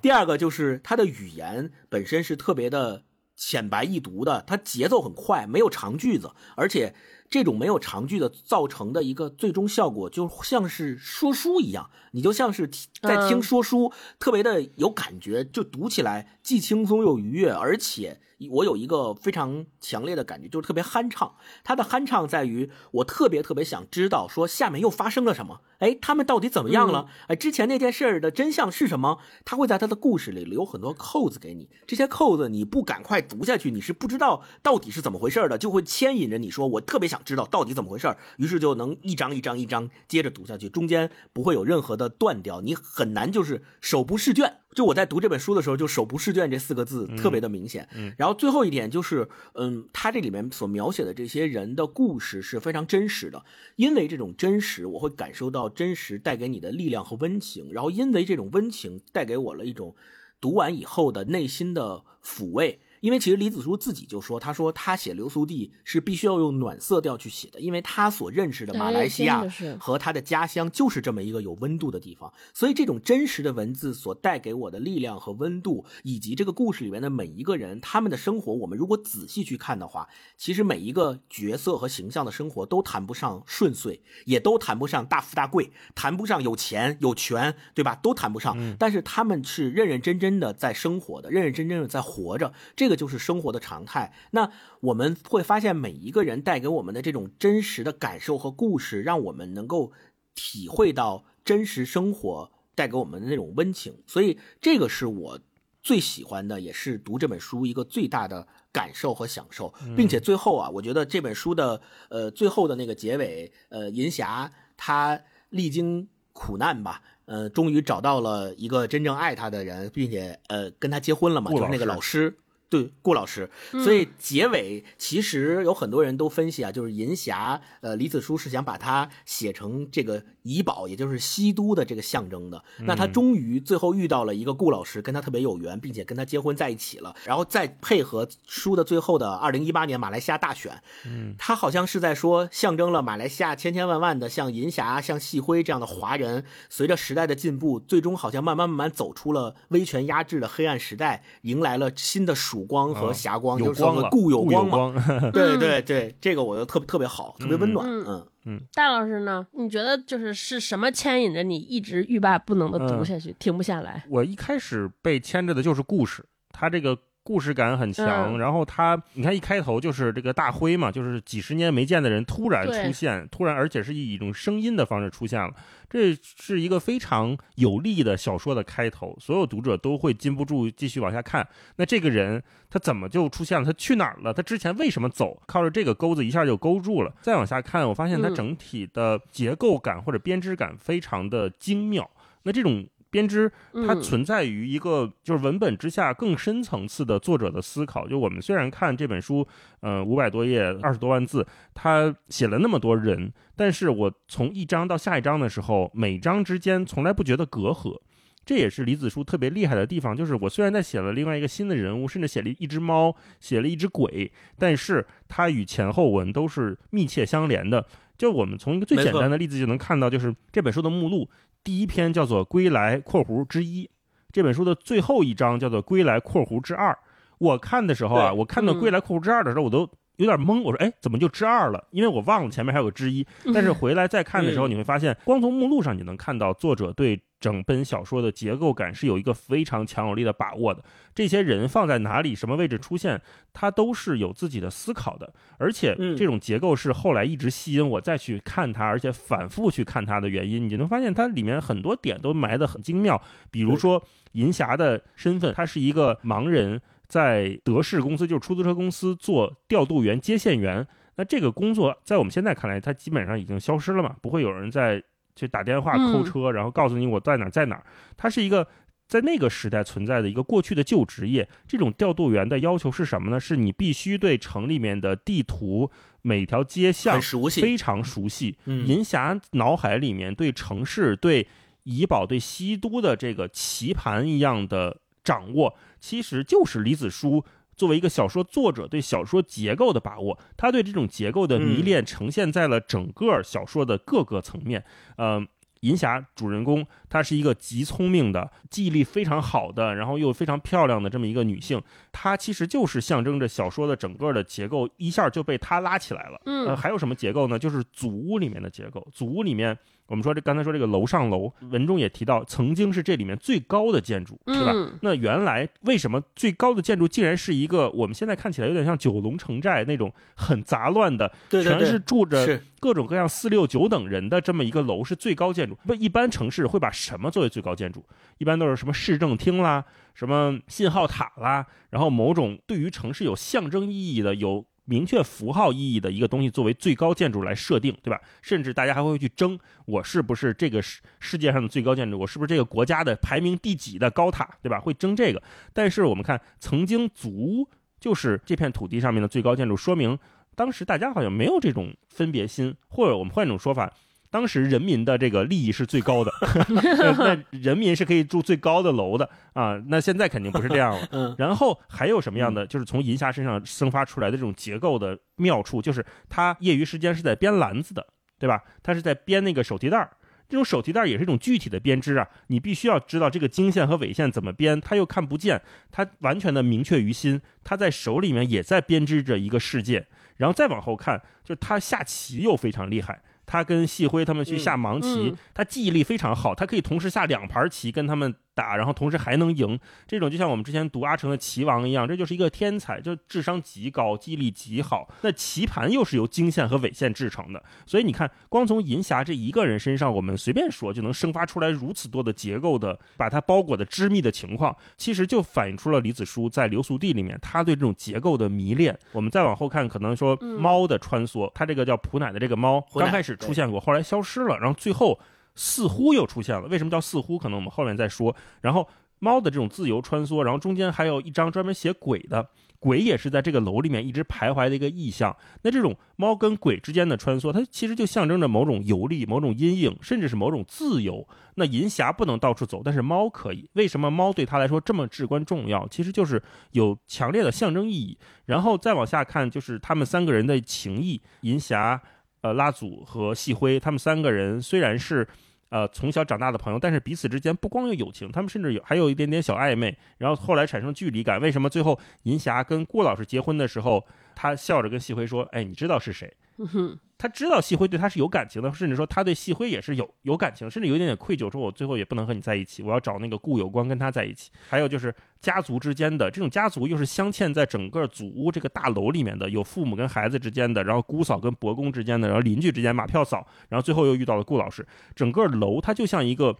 第二个就是它的语言本身是特别的浅白易读的，它节奏很快，没有长句子，而且。这种没有长句的造成的一个最终效果，就像是说书一样，你就像是在听说书，特别的有感觉，就读起来既轻松又愉悦，而且。我有一个非常强烈的感觉，就是特别酣畅。他的酣畅在于，我特别特别想知道，说下面又发生了什么？哎，他们到底怎么样了？哎，之前那件事儿的真相是什么？他会在他的故事里留很多扣子给你，这些扣子你不赶快读下去，你是不知道到底是怎么回事的，就会牵引着你说，我特别想知道到底怎么回事于是就能一张一张一张接着读下去，中间不会有任何的断掉，你很难就是手不释卷。就我在读这本书的时候，就“手不释卷”这四个字特别的明显。嗯，然后然后最后一点就是，嗯，他这里面所描写的这些人的故事是非常真实的，因为这种真实，我会感受到真实带给你的力量和温情，然后因为这种温情带给我了一种读完以后的内心的抚慰。因为其实李子书自己就说，他说他写流苏地是必须要用暖色调去写的，因为他所认识的马来西亚和他的家乡就是这么一个有温度的地方，所以这种真实的文字所带给我的力量和温度，以及这个故事里面的每一个人他们的生活，我们如果仔细去看的话，其实每一个角色和形象的生活都谈不上顺遂，也都谈不上大富大贵，谈不上有钱有权，对吧？都谈不上，但是他们是认认真真的在生活的，认认真真的在活着，这个。就是生活的常态。那我们会发现，每一个人带给我们的这种真实的感受和故事，让我们能够体会到真实生活带给我们的那种温情。所以，这个是我最喜欢的，也是读这本书一个最大的感受和享受。并且最后啊，我觉得这本书的呃最后的那个结尾，呃，银霞她历经苦难吧，呃，终于找到了一个真正爱她的人，并且呃跟他结婚了嘛，就是那个老师。对顾老师，所以结尾其实有很多人都分析啊，就是银霞，呃，李子书是想把它写成这个怡宝，也就是西都的这个象征的。那他终于最后遇到了一个顾老师，跟他特别有缘，并且跟他结婚在一起了。然后再配合书的最后的二零一八年马来西亚大选，嗯，他好像是在说，象征了马来西亚千千万万的像银霞、像细辉这样的华人，随着时代的进步，最终好像慢慢慢慢走出了威权压制的黑暗时代，迎来了新的曙。光和霞光，有光了，故有光嘛？对对对，这个我觉得特别特别好，特别温暖。嗯嗯，戴老师呢？你觉得就是是什么牵引着你一直欲罢不能的读下去，停不下来？我一开始被牵着的就是故事，它这个。故事感很强，然后他，你看一开头就是这个大辉嘛，就是几十年没见的人突然出现，突然而且是以一种声音的方式出现了，这是一个非常有力的小说的开头，所有读者都会禁不住继续往下看。那这个人他怎么就出现了？他去哪儿了？他之前为什么走？靠着这个钩子一下就勾住了。再往下看，我发现它整体的结构感或者编织感非常的精妙。那这种。编织它嗯存在于一个就是文本之下更深层次的作者的思考。就我们虽然看这本书，呃，五百多页，二十多万字，他写了那么多人，但是我从一章到下一章的时候，每章之间从来不觉得隔阂。这也是李子书特别厉害的地方，就是我虽然在写了另外一个新的人物，甚至写了一只猫，写了一只鬼，但是它与前后文都是密切相连的。就我们从一个最简单的例子就能看到，就是这本书的目录，第一篇叫做《归来（括弧之一）》，这本书的最后一章叫做《归来（括弧之二》。我看的时候啊，我看到《归来（括弧之二》的时候，我都有点懵，我说，哎，怎么就之二了？因为我忘了前面还有个之一。但是回来再看的时候，嗯你会发现，光从目录上你能看到作者对整本小说的结构感是有一个非常强有力的把握的。这些人放在哪里、什么位置出现，他都是有自己的思考的。而且嗯这种结构是后来一直吸引我再去看它，而且反复去看它的原因。你能发现它里面很多点都埋得很精妙，比如说银霞的身份，他是一个盲人。在德士公司，就是出租车公司做调度员、接线员。那这个工作在我们现在看来，它基本上已经消失了嘛，不会有人再去打电话嗯扣车，然后告诉你我在哪儿在哪儿。它是一个在那个时代存在的一个过去的旧职业。这种调度员的要求是什么呢？是你必须对城里面的地图、每条街巷很熟悉，非常熟悉。嗯银霞脑海里面对城市、对怡宝、对西都的这个棋盘一样的掌握，其实就是李子书作为一个小说作者对小说结构的把握。他对这种结构的迷恋呈现在了整个小说的各个层面。嗯、银霞主人公她是一个极聪明的、记忆力非常好的，然后又非常漂亮的这么一个女性。她其实就是象征着小说的整个的结构，一下就被她拉起来了。嗯呃，还有什么结构呢？就是祖屋里面的结构。祖屋里面，我们说这刚才说这个楼上楼，文中也提到，曾经是这里面最高的建筑，对吧？嗯那原来为什么最高的建筑竟然是一个我们现在看起来有点像九龙城寨那种很杂乱的，对对对全是住着各种各样四六九等人的这么一个楼是最高建筑。不，一般城市会把什么作为最高建筑？一般都是什么市政厅啦，什么信号塔啦，然后某种对于城市有象征意义的、有明确符号意义的一个东西作为最高建筑来设定，对吧？甚至大家还会去争，我是不是这个世世界上的最高建筑？我是不是这个国家的排名第几的高塔，对吧？会争这个。但是我们看，曾经足就是这片土地上面的最高建筑，说明当时大家好像没有这种分别心，或者我们换一种说法。当时人民的这个利益是最高的，那人民是可以住最高的楼的啊。那现在肯定不是这样了。嗯然后还有什么样的，就是从银霞身上生发出来的这种结构的妙处，就是他业余时间是在编篮子的，对吧？他是在编那个手提袋儿。这种手提袋儿也是一种具体的编织啊，你必须要知道这个经线和纬线怎么编，他又看不见，他完全的明确于心，他在手里面也在编织着一个世界。然后再往后看，就是他下棋又非常厉害，他跟细辉他们去下盲棋，嗯。他记忆力非常好，他可以同时下两盘棋跟他们打，然后同时还能赢。这种就像我们之前读阿城的棋王一样，这就是一个天才，就智商极高，记忆力极好。那棋盘又是由经线和纬线制成的，所以你看，光从银霞这一个人身上，我们随便说就能生发出来如此多的结构的，把它包裹的织密的情况，其实就反映出了李子书在流苏地里面他对这种结构的迷恋。我们再往后看，可能说嗯猫的穿梭，它这个叫普奶的这个猫，刚开始出现过，后来消失了，然后最后似乎又出现了。为什么叫似乎？可能我们后面再说。然后猫的这种自由穿梭，然后中间还有一张专门写鬼的，鬼也是在这个楼里面一直徘徊的一个意象。那这种猫跟鬼之间的穿梭，它其实就象征着某种游历、某种阴影，甚至是某种自由。那银霞不能到处走，但是猫可以。为什么猫对他来说这么至关重要？其实就是有强烈的象征意义。然后再往下看，就是他们三个人的情谊，银霞、呃拉祖和细辉，他们三个人虽然是。呃，从小长大的朋友，但是彼此之间不光有友情，他们甚至有还有一点点小暧昧，然后后来产生距离感。为什么最后银霞跟顾老师结婚的时候，他笑着跟细辉说：“哎，你知道是谁？”嗯哼他知道细辉对他是有感情的，甚至说他对细辉也是有有感情，甚至有一点点愧疚，说我最后也不能和你在一起，我要找那个顾有光跟他在一起。还有就是家族之间的这种家族，又是镶嵌在整个祖屋这个大楼里面的，有父母跟孩子之间的，然后姑嫂跟伯公之间的，然后邻居之间马票嫂，然后最后又遇到了顾老师，整个楼它就像一个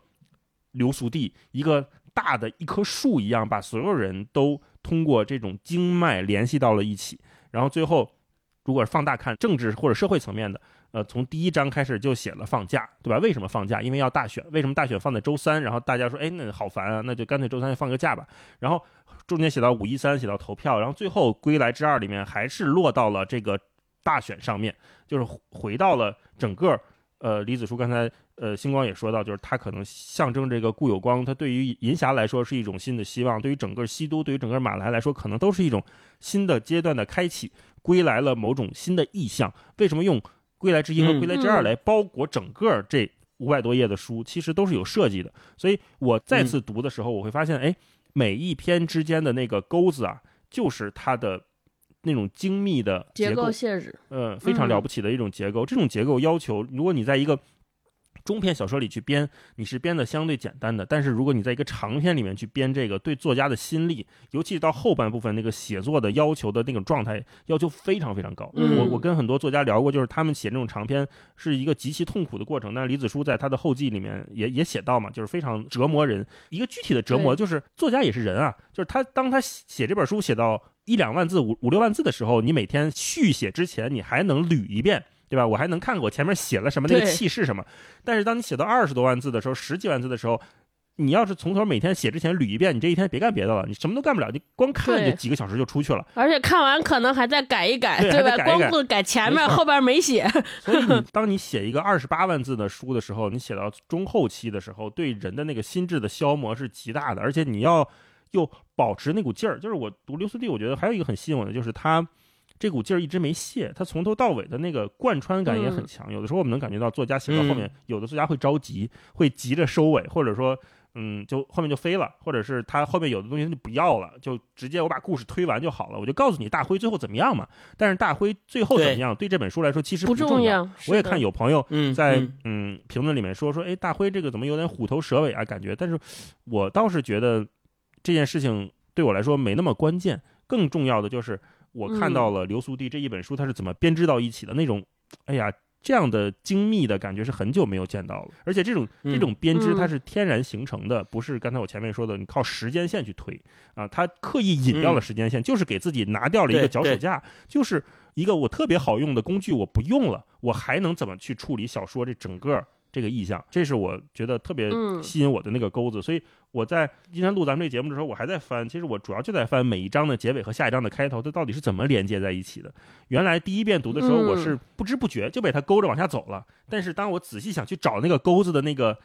流苏地，一个大的一棵树一样，把所有人都通过这种经脉联系到了一起，然后最后。如果是放大看政治或者社会层面的，呃，从第一章开始就写了放假，对吧？为什么放假？因为要大选。为什么大选放在周三？然后大家说，哎，那好烦啊，那就干脆周三放个假吧。然后中间写到五一三，写到投票，然后最后归来之二里面还是落到了这个大选上面，就是回到了整个。呃，李子书刚才呃，星光也说到，就是他可能象征这个顾有光，他对于银霞来说是一种新的希望，对于整个西都，对于整个马来来说，可能都是一种新的阶段的开启，归来了某种新的意象。为什么用？归来之一和归来之二来包裹整个这五百多页的书，其实都是有设计的。所以我再次读的时候，我会发现，哎，每一篇之间的那个钩子啊，就是它的那种精密的结构限制，呃，非常了不起的一种结构。这种结构要求，如果你在一个中篇小说里去编，你是编的相对简单的；但是如果你在一个长篇里面去编这个，对作家的心力，尤其到后半部分那个写作的要求的那种状态，要求非常非常高。我我跟很多作家聊过，就是他们写这种长篇是一个极其痛苦的过程。但是李子书在他的后记里面也也写到嘛，就是非常折磨人。一个具体的折磨就是作家也是人啊，就是他当他写这本书写到一两万字、五五六万字的时候，你每天续写之前，你还能捋一遍。对吧？我还能看我前面写了什么，那个气势什么。但是当你写到二十多万字的时候，十几万字的时候，你要是从头每天写之前捋一遍，你这一天别干别的了，你什么都干不了，你光看就几个小时就出去了。而且看完可能还在改一改，对吧？光顾改前面，后边没写。所以你 当你写一个二十八万字的书的时候，你写到中后期的时候，对人的那个心智的消磨是极大的，而且你要又保持那股劲儿。就是我读刘思弟，我觉得还有一个很吸引我的，就是他。这股劲儿一直没泄，他从头到尾的那个贯穿感也很强。有的时候我们能感觉到作家写到后面，有的作家会着急，会急着收尾，或者说，嗯，就后面就飞了，或者是他后面有的东西他就不要了，就直接我把故事推完就好了，我就告诉你大辉最后怎么样嘛。但是大辉最后怎么样，对这本书来说其实不重要。我也看有朋友在嗯评论里面说说，哎，大辉这个怎么有点虎头蛇尾啊感觉？但是我倒是觉得这件事情对我来说没那么关键，更重要的就是。我看到了刘苏娣这一本书，它是怎么编织到一起的那种，哎呀，这样的精密的感觉是很久没有见到了。而且这种这种编织它是天然形成的，不是刚才我前面说的你靠时间线去推啊，它刻意引掉了时间线，就是给自己拿掉了一个脚手架，就是一个我特别好用的工具，我不用了，我还能怎么去处理小说这整个？这个意象，这是我觉得特别吸引我的那个钩子，所以我在今天录咱们这节目的时候，我还在翻。其实我主要就在翻每一章的结尾和下一章的开头，它到底是怎么连接在一起的。原来第一遍读的时候，我是不知不觉就被它勾着往下走了。但是当我仔细想去找那个钩子的那个。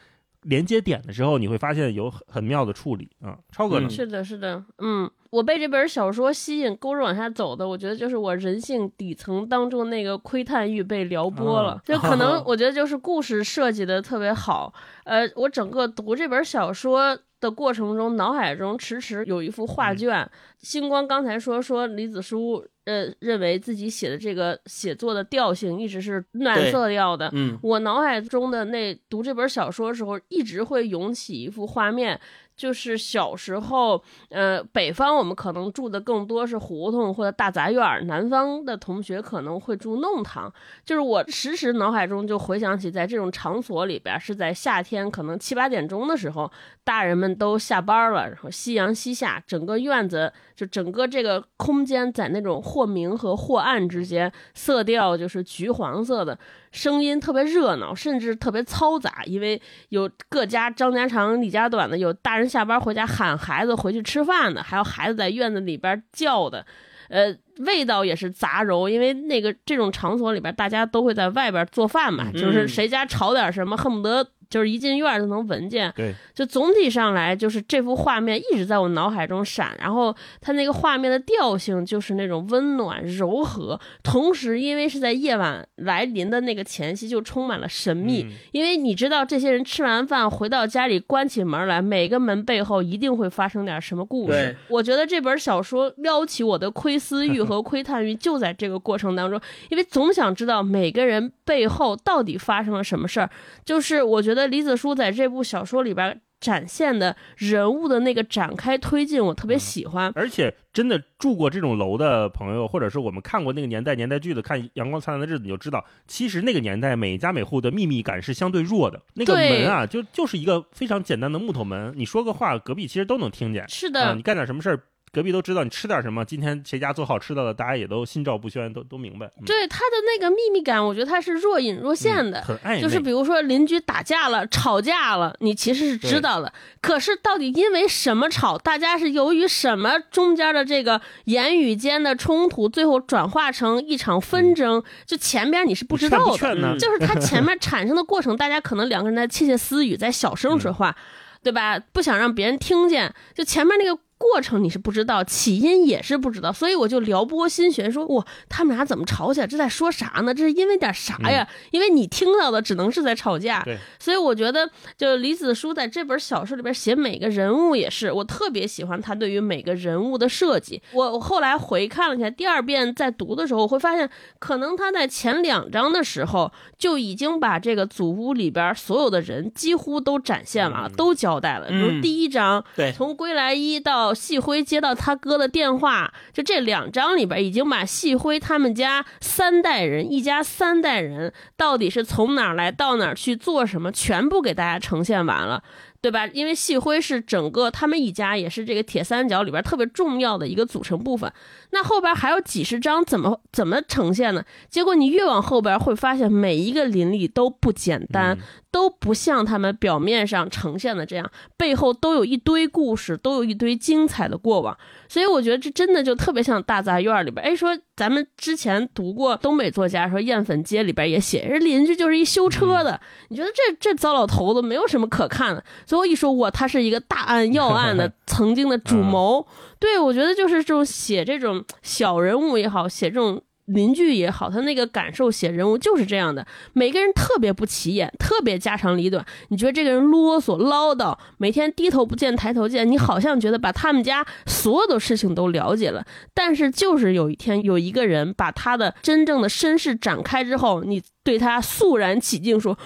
连接点的时候，你会发现有很很妙的处理啊，超哥是的，是的，嗯，我被这本小说吸引，勾着往下走的，我觉得就是我人性底层当中那个窥探欲被撩拨了，就可能 我觉得就是故事设计的特别好，呃，我整个读这本小说。的过程中，脑海中迟迟有一幅画卷。星光刚才说说李子书，呃，认为自己写的这个写作的调性一直是暖色调的。嗯，我脑海中的那读这本小说的时候，一直会涌起一幅画面。就是小时候，呃，北方我们可能住的更多是胡同或者大杂院南方的同学可能会住弄堂。就是我时时脑海中就回想起，在这种场所里边，是在夏天可能七八点钟的时候，大人们都下班了，然后夕阳西下，整个院子就整个这个空间在那种或明和或暗之间，色调就是橘黄色的。声音特别热闹，甚至特别嘈杂，因为有各家张家长李家短的，有大人下班回家喊孩子回去吃饭的，还有孩子在院子里边叫的，呃，味道也是杂糅，因为那个这种场所里边，大家都会在外边做饭嘛，就是谁家炒点什么，恨不得。就是一进院就能闻见，对，就总体上来就是这幅画面一直在我脑海中闪，然后它那个画面的调性就是那种温暖柔和，同时因为是在夜晚来临的那个前夕，就充满了神秘，因为你知道这些人吃完饭回到家里关起门来，每个门背后一定会发生点什么故事。我觉得这本小说撩起我的窥私欲和窥探欲就在这个过程当中，因为总想知道每个人背后到底发生了什么事儿，就是我觉得。李子书在这部小说里边展现的人物的那个展开推进，我特别喜欢。而且，真的住过这种楼的朋友，或者是我们看过那个年代年代剧的，看《阳光灿烂的日子》，你就知道，其实那个年代每家每户的秘密感是相对弱的。那个门啊，就就是一个非常简单的木头门，你说个话，隔壁其实都能听见。是的，你干点什么事儿。隔壁都知道你吃点什么，今天谁家做好吃的了，大家也都心照不宣，都都明白。嗯对他的那个秘密感，我觉得他是若隐若现的。很暧昧，就是比如说邻居打架了、吵架了，你其实是知道的。可是到底因为什么吵？大家是由于什么中间的这个言语间的冲突，最后转化成一场纷争？就前边你是不知道的，就是他前面产生的过程，大家可能两个人在窃窃私语，在小声说话，对吧？不想让别人听见，就前面那个。过程你是不知道，起因也是不知道，所以我就撩拨心弦，说哇，他们俩怎么吵起来？这在说啥呢？这是因为点啥呀？因为你听到的只能是在吵架，对所以我觉得，就李子书在这本小说里边写每个人物也是，我特别喜欢他对于每个人物的设计。我我后来回看了一下，第二遍在读的时候，我会发现，可能他在前两章的时候就已经把这个祖屋里边所有的人几乎都展现完了，都交代了。比如嗯第一章，对从归来一到细辉接到他哥的电话，就这两章里边已经把细辉他们家三代人，一家三代人到底是从哪儿来到哪儿去做什么，全部给大家呈现完了。对吧？因为细辉是整个他们一家也是这个铁三角里边特别重要的一个组成部分。那后边还有几十章，怎么怎么呈现呢？结果你越往后边会发现，每一个邻里都不简单，都不像他们表面上呈现的这样，背后都有一堆故事，都有一堆精彩的过往。所以我觉得这真的就特别像大杂院里边。哎，说咱们之前读过东北作家说艳粉街里边也写，人邻居就是一修车的，你觉得这这糟老头子没有什么可看的。最后一说，我，他是一个大案要案的 曾经的主谋。对，我觉得就是这种写这种小人物也好，写这种邻居也好，他那个感受写人物就是这样的。每个人特别不起眼，特别家长里短。你觉得这个人啰嗦唠叨，每天低头不见抬头见，你好像觉得把他们家所有的事情都了解了。但是就是有一天有一个人把他的真正的身世展开之后，你对他肃然起敬，说：“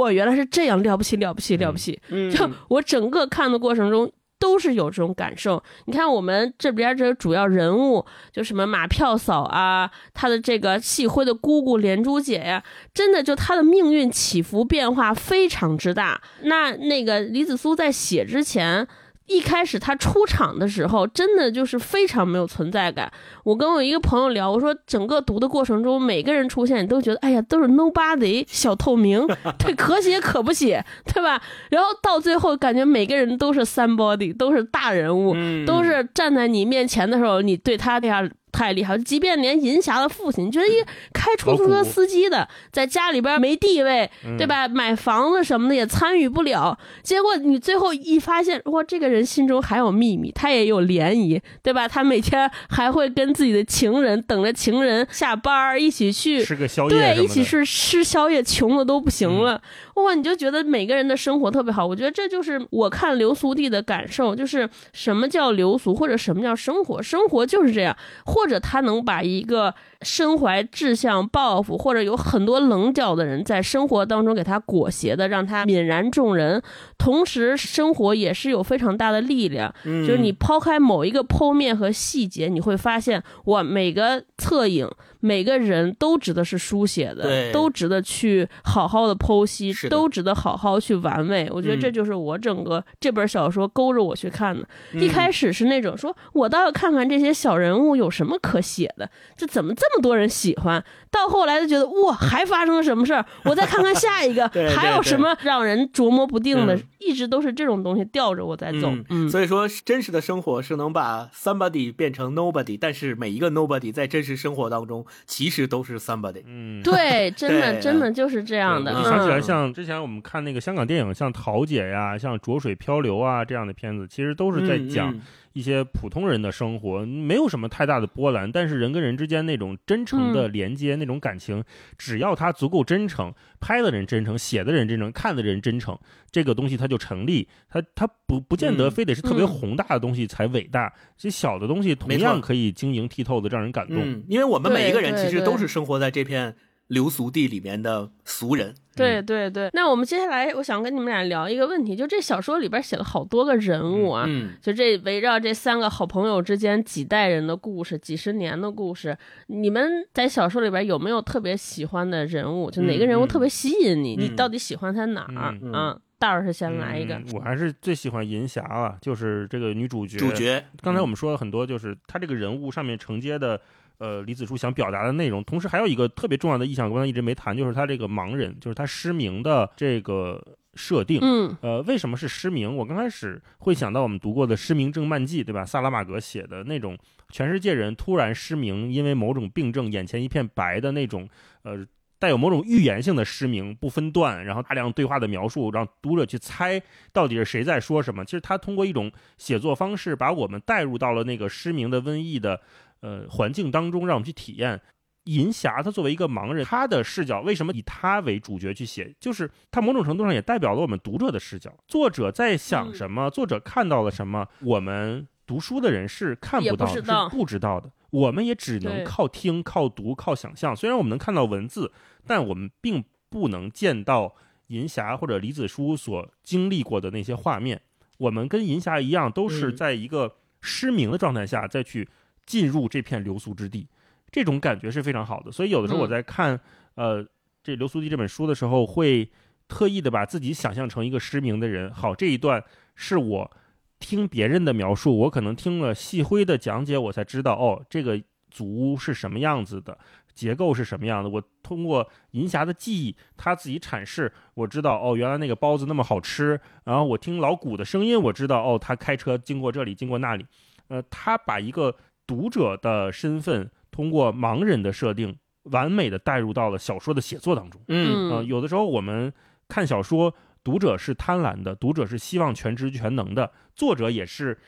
哇，原来是这样，了不起，了不起，了不起。”嗯就我整个看的过程中。都是有这种感受。你看我们这边这个主要人物，就什么马票嫂啊，他的这个细辉的姑姑连珠姐呀，真的就他的命运起伏变化非常之大。那那个李子苏在写之前。一开始他出场的时候，真的就是非常没有存在感。我跟我一个朋友聊，我说整个读的过程中，每个人出现，你都觉得哎呀，都是 nobody 小透明，对，可写可不写，对吧？然后到最后，感觉每个人都是 somebody，都是大人物，嗯都是站在你面前的时候，你对他这样。太厉害！即便连银霞的父亲，你觉得一个开出租车司机的，在家里边没地位，对吧？买房子什么的也参与不了。结果你最后一发现，哇，这个人心中还有秘密，他也有涟漪，对吧？他每天还会跟自己的情人等着情人下班儿一起去吃个宵夜对，一起去吃宵夜，穷的都不行了。哇，你就觉得每个人的生活特别好。我觉得这就是我看流俗地的感受，就是什么叫流俗，或者什么叫生活。生活就是这样，或者他能把一个身怀志向、抱负，或者有很多棱角的人，在生活当中给他裹挟的，让他泯然众人。同时，生活也是有非常大的力量。嗯就是你抛开某一个剖面和细节，你会发现，我，每个侧影、每个人都值得是书写的，都值得去好好的剖析，的都值得好好去玩味。我觉得嗯这就是我整个这本小说勾着我去看的。嗯一开始是那种说，我倒要看看这些小人物有什么可写的，这怎么这么多人喜欢？到后来就觉得，哇，还发生了什么事儿？我再看看下一个对，对还有什么让人琢磨不定的嗯？一直都是这种东西吊着我在走。嗯，所以说真实的生活是能把 somebody 变成 nobody，但是每一个 nobody 在真实生活当中其实都是 somebody。嗯，对，真的真的就是这样的。我想起来，嗯像之前我们看那个香港电影，像《桃姐》呀，像《浊水漂流》啊这样的片子，其实都是在嗯讲嗯一些普通人的生活，没有什么太大的波澜，但是人跟人之间那种真诚的连接，那种感情，只要他足够真诚，拍的人真诚，写的人真诚，看的人真诚，这个东西它就成立。它它不不见得嗯非得是特别嗯宏大的东西才伟大，这小的东西同样可以晶莹剔透的让人感动。嗯，因为我们每一个人其实都是生活在这片流俗地里面的俗人。对对对，那我们接下来我想跟你们俩聊一个问题，就这小说里边写了好多个人物啊，嗯，就这围绕这三个好朋友之间几代人的故事，几十年的故事，你们在小说里边有没有特别喜欢的人物？就哪个人物特别吸引你？你嗯到底喜欢他哪儿？嗯嗯大老师先来一个。我还是最喜欢银霞了，就是这个女主角。主角，刚才我们说了很多，就是她这个人物上面承接的，呃，李子书想表达的内容。同时还有一个特别重要的意象，刚才一直没谈，就是他这个盲人，就是他失明的这个设定。嗯，呃，为什么是失明？我刚开始会想到我们读过的《失明症漫记》，对吧？萨拉玛格写的那种，全世界人突然失明，因为某种病症，眼前一片白的那种，呃。带有某种预言性的失明，不分段，然后大量对话的描述，让读者去猜到底是谁在说什么。其实他通过一种写作方式，把我们带入到了那个失明的瘟疫的呃环境当中，让我们去体验。银霞他作为一个盲人，他的视角为什么以他为主角去写？就是他某种程度上也代表了我们读者的视角。作者在想什么？作者看到了什么？我们读书的人是看不到，是不知道的。我们也只能靠听、靠读、靠想象。虽然我们能看到文字。但我们并不能见到银霞或者李子书所经历过的那些画面。我们跟银霞一样，都是在一个失明的状态下再去进入这片流苏之地，这种感觉是非常好的。所以有的时候我在看呃这《流苏地》这本书的时候，会特意的把自己想象成一个失明的人。好，这一段是我听别人的描述，我可能听了细辉的讲解，我才知道哦，这个祖屋是什么样子的。结构是什么样的？我通过银霞的记忆，他自己阐释，我知道哦，原来那个包子那么好吃。然后我听老谷的声音，我知道哦，他开车经过这里，经过那里。呃，他把一个读者的身份通过盲人的设定，完美的带入到了小说的写作当中。嗯，有的时候我们看小说，读者是贪婪的，读者是希望全知全能的，作者也是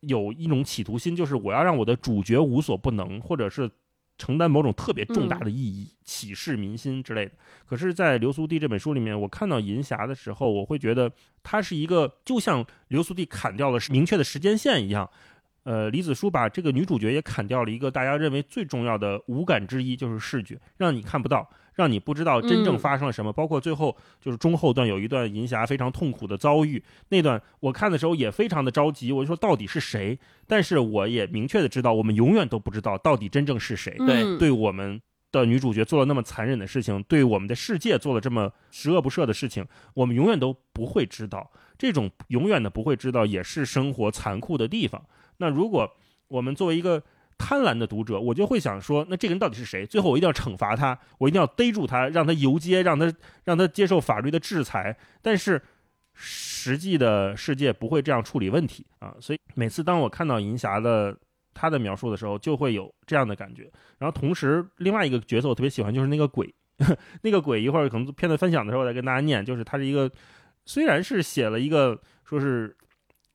有一种企图心，就是我要让我的主角无所不能，或者是。承担某种特别重大的意义，启示民心之类的。可是，在流苏地这本书里面，我看到银霞的时候，我会觉得它是一个，就像流苏地砍掉了明确的时间线一样。呃，李子书把这个女主角也砍掉了一个大家认为最重要的五感之一，就是视觉，让你看不到。让你不知道真正发生了什么，包括最后就是中后段有一段银霞非常痛苦的遭遇，那段我看的时候也非常的着急，我就说到底是谁？但是我也明确的知道，我们永远都不知道到底真正是谁。对，对我们的女主角做了那么残忍的事情，对我们的世界做了这么十恶不赦的事情，我们永远都不会知道。这种永远的不会知道，也是生活残酷的地方。那如果我们作为一个。贪婪的读者，我就会想说，那这个人到底是谁？最后我一定要惩罚他，我一定要逮住他，让他游街，让他让他接受法律的制裁。但是实际的世界不会这样处理问题啊！所以每次当我看到银霞的他的描述的时候，就会有这样的感觉。然后同时，另外一个角色我特别喜欢，就是那个鬼。那个鬼一会儿可能片段分享的时候我再跟大家念，就是他是一个，虽然是写了一个说是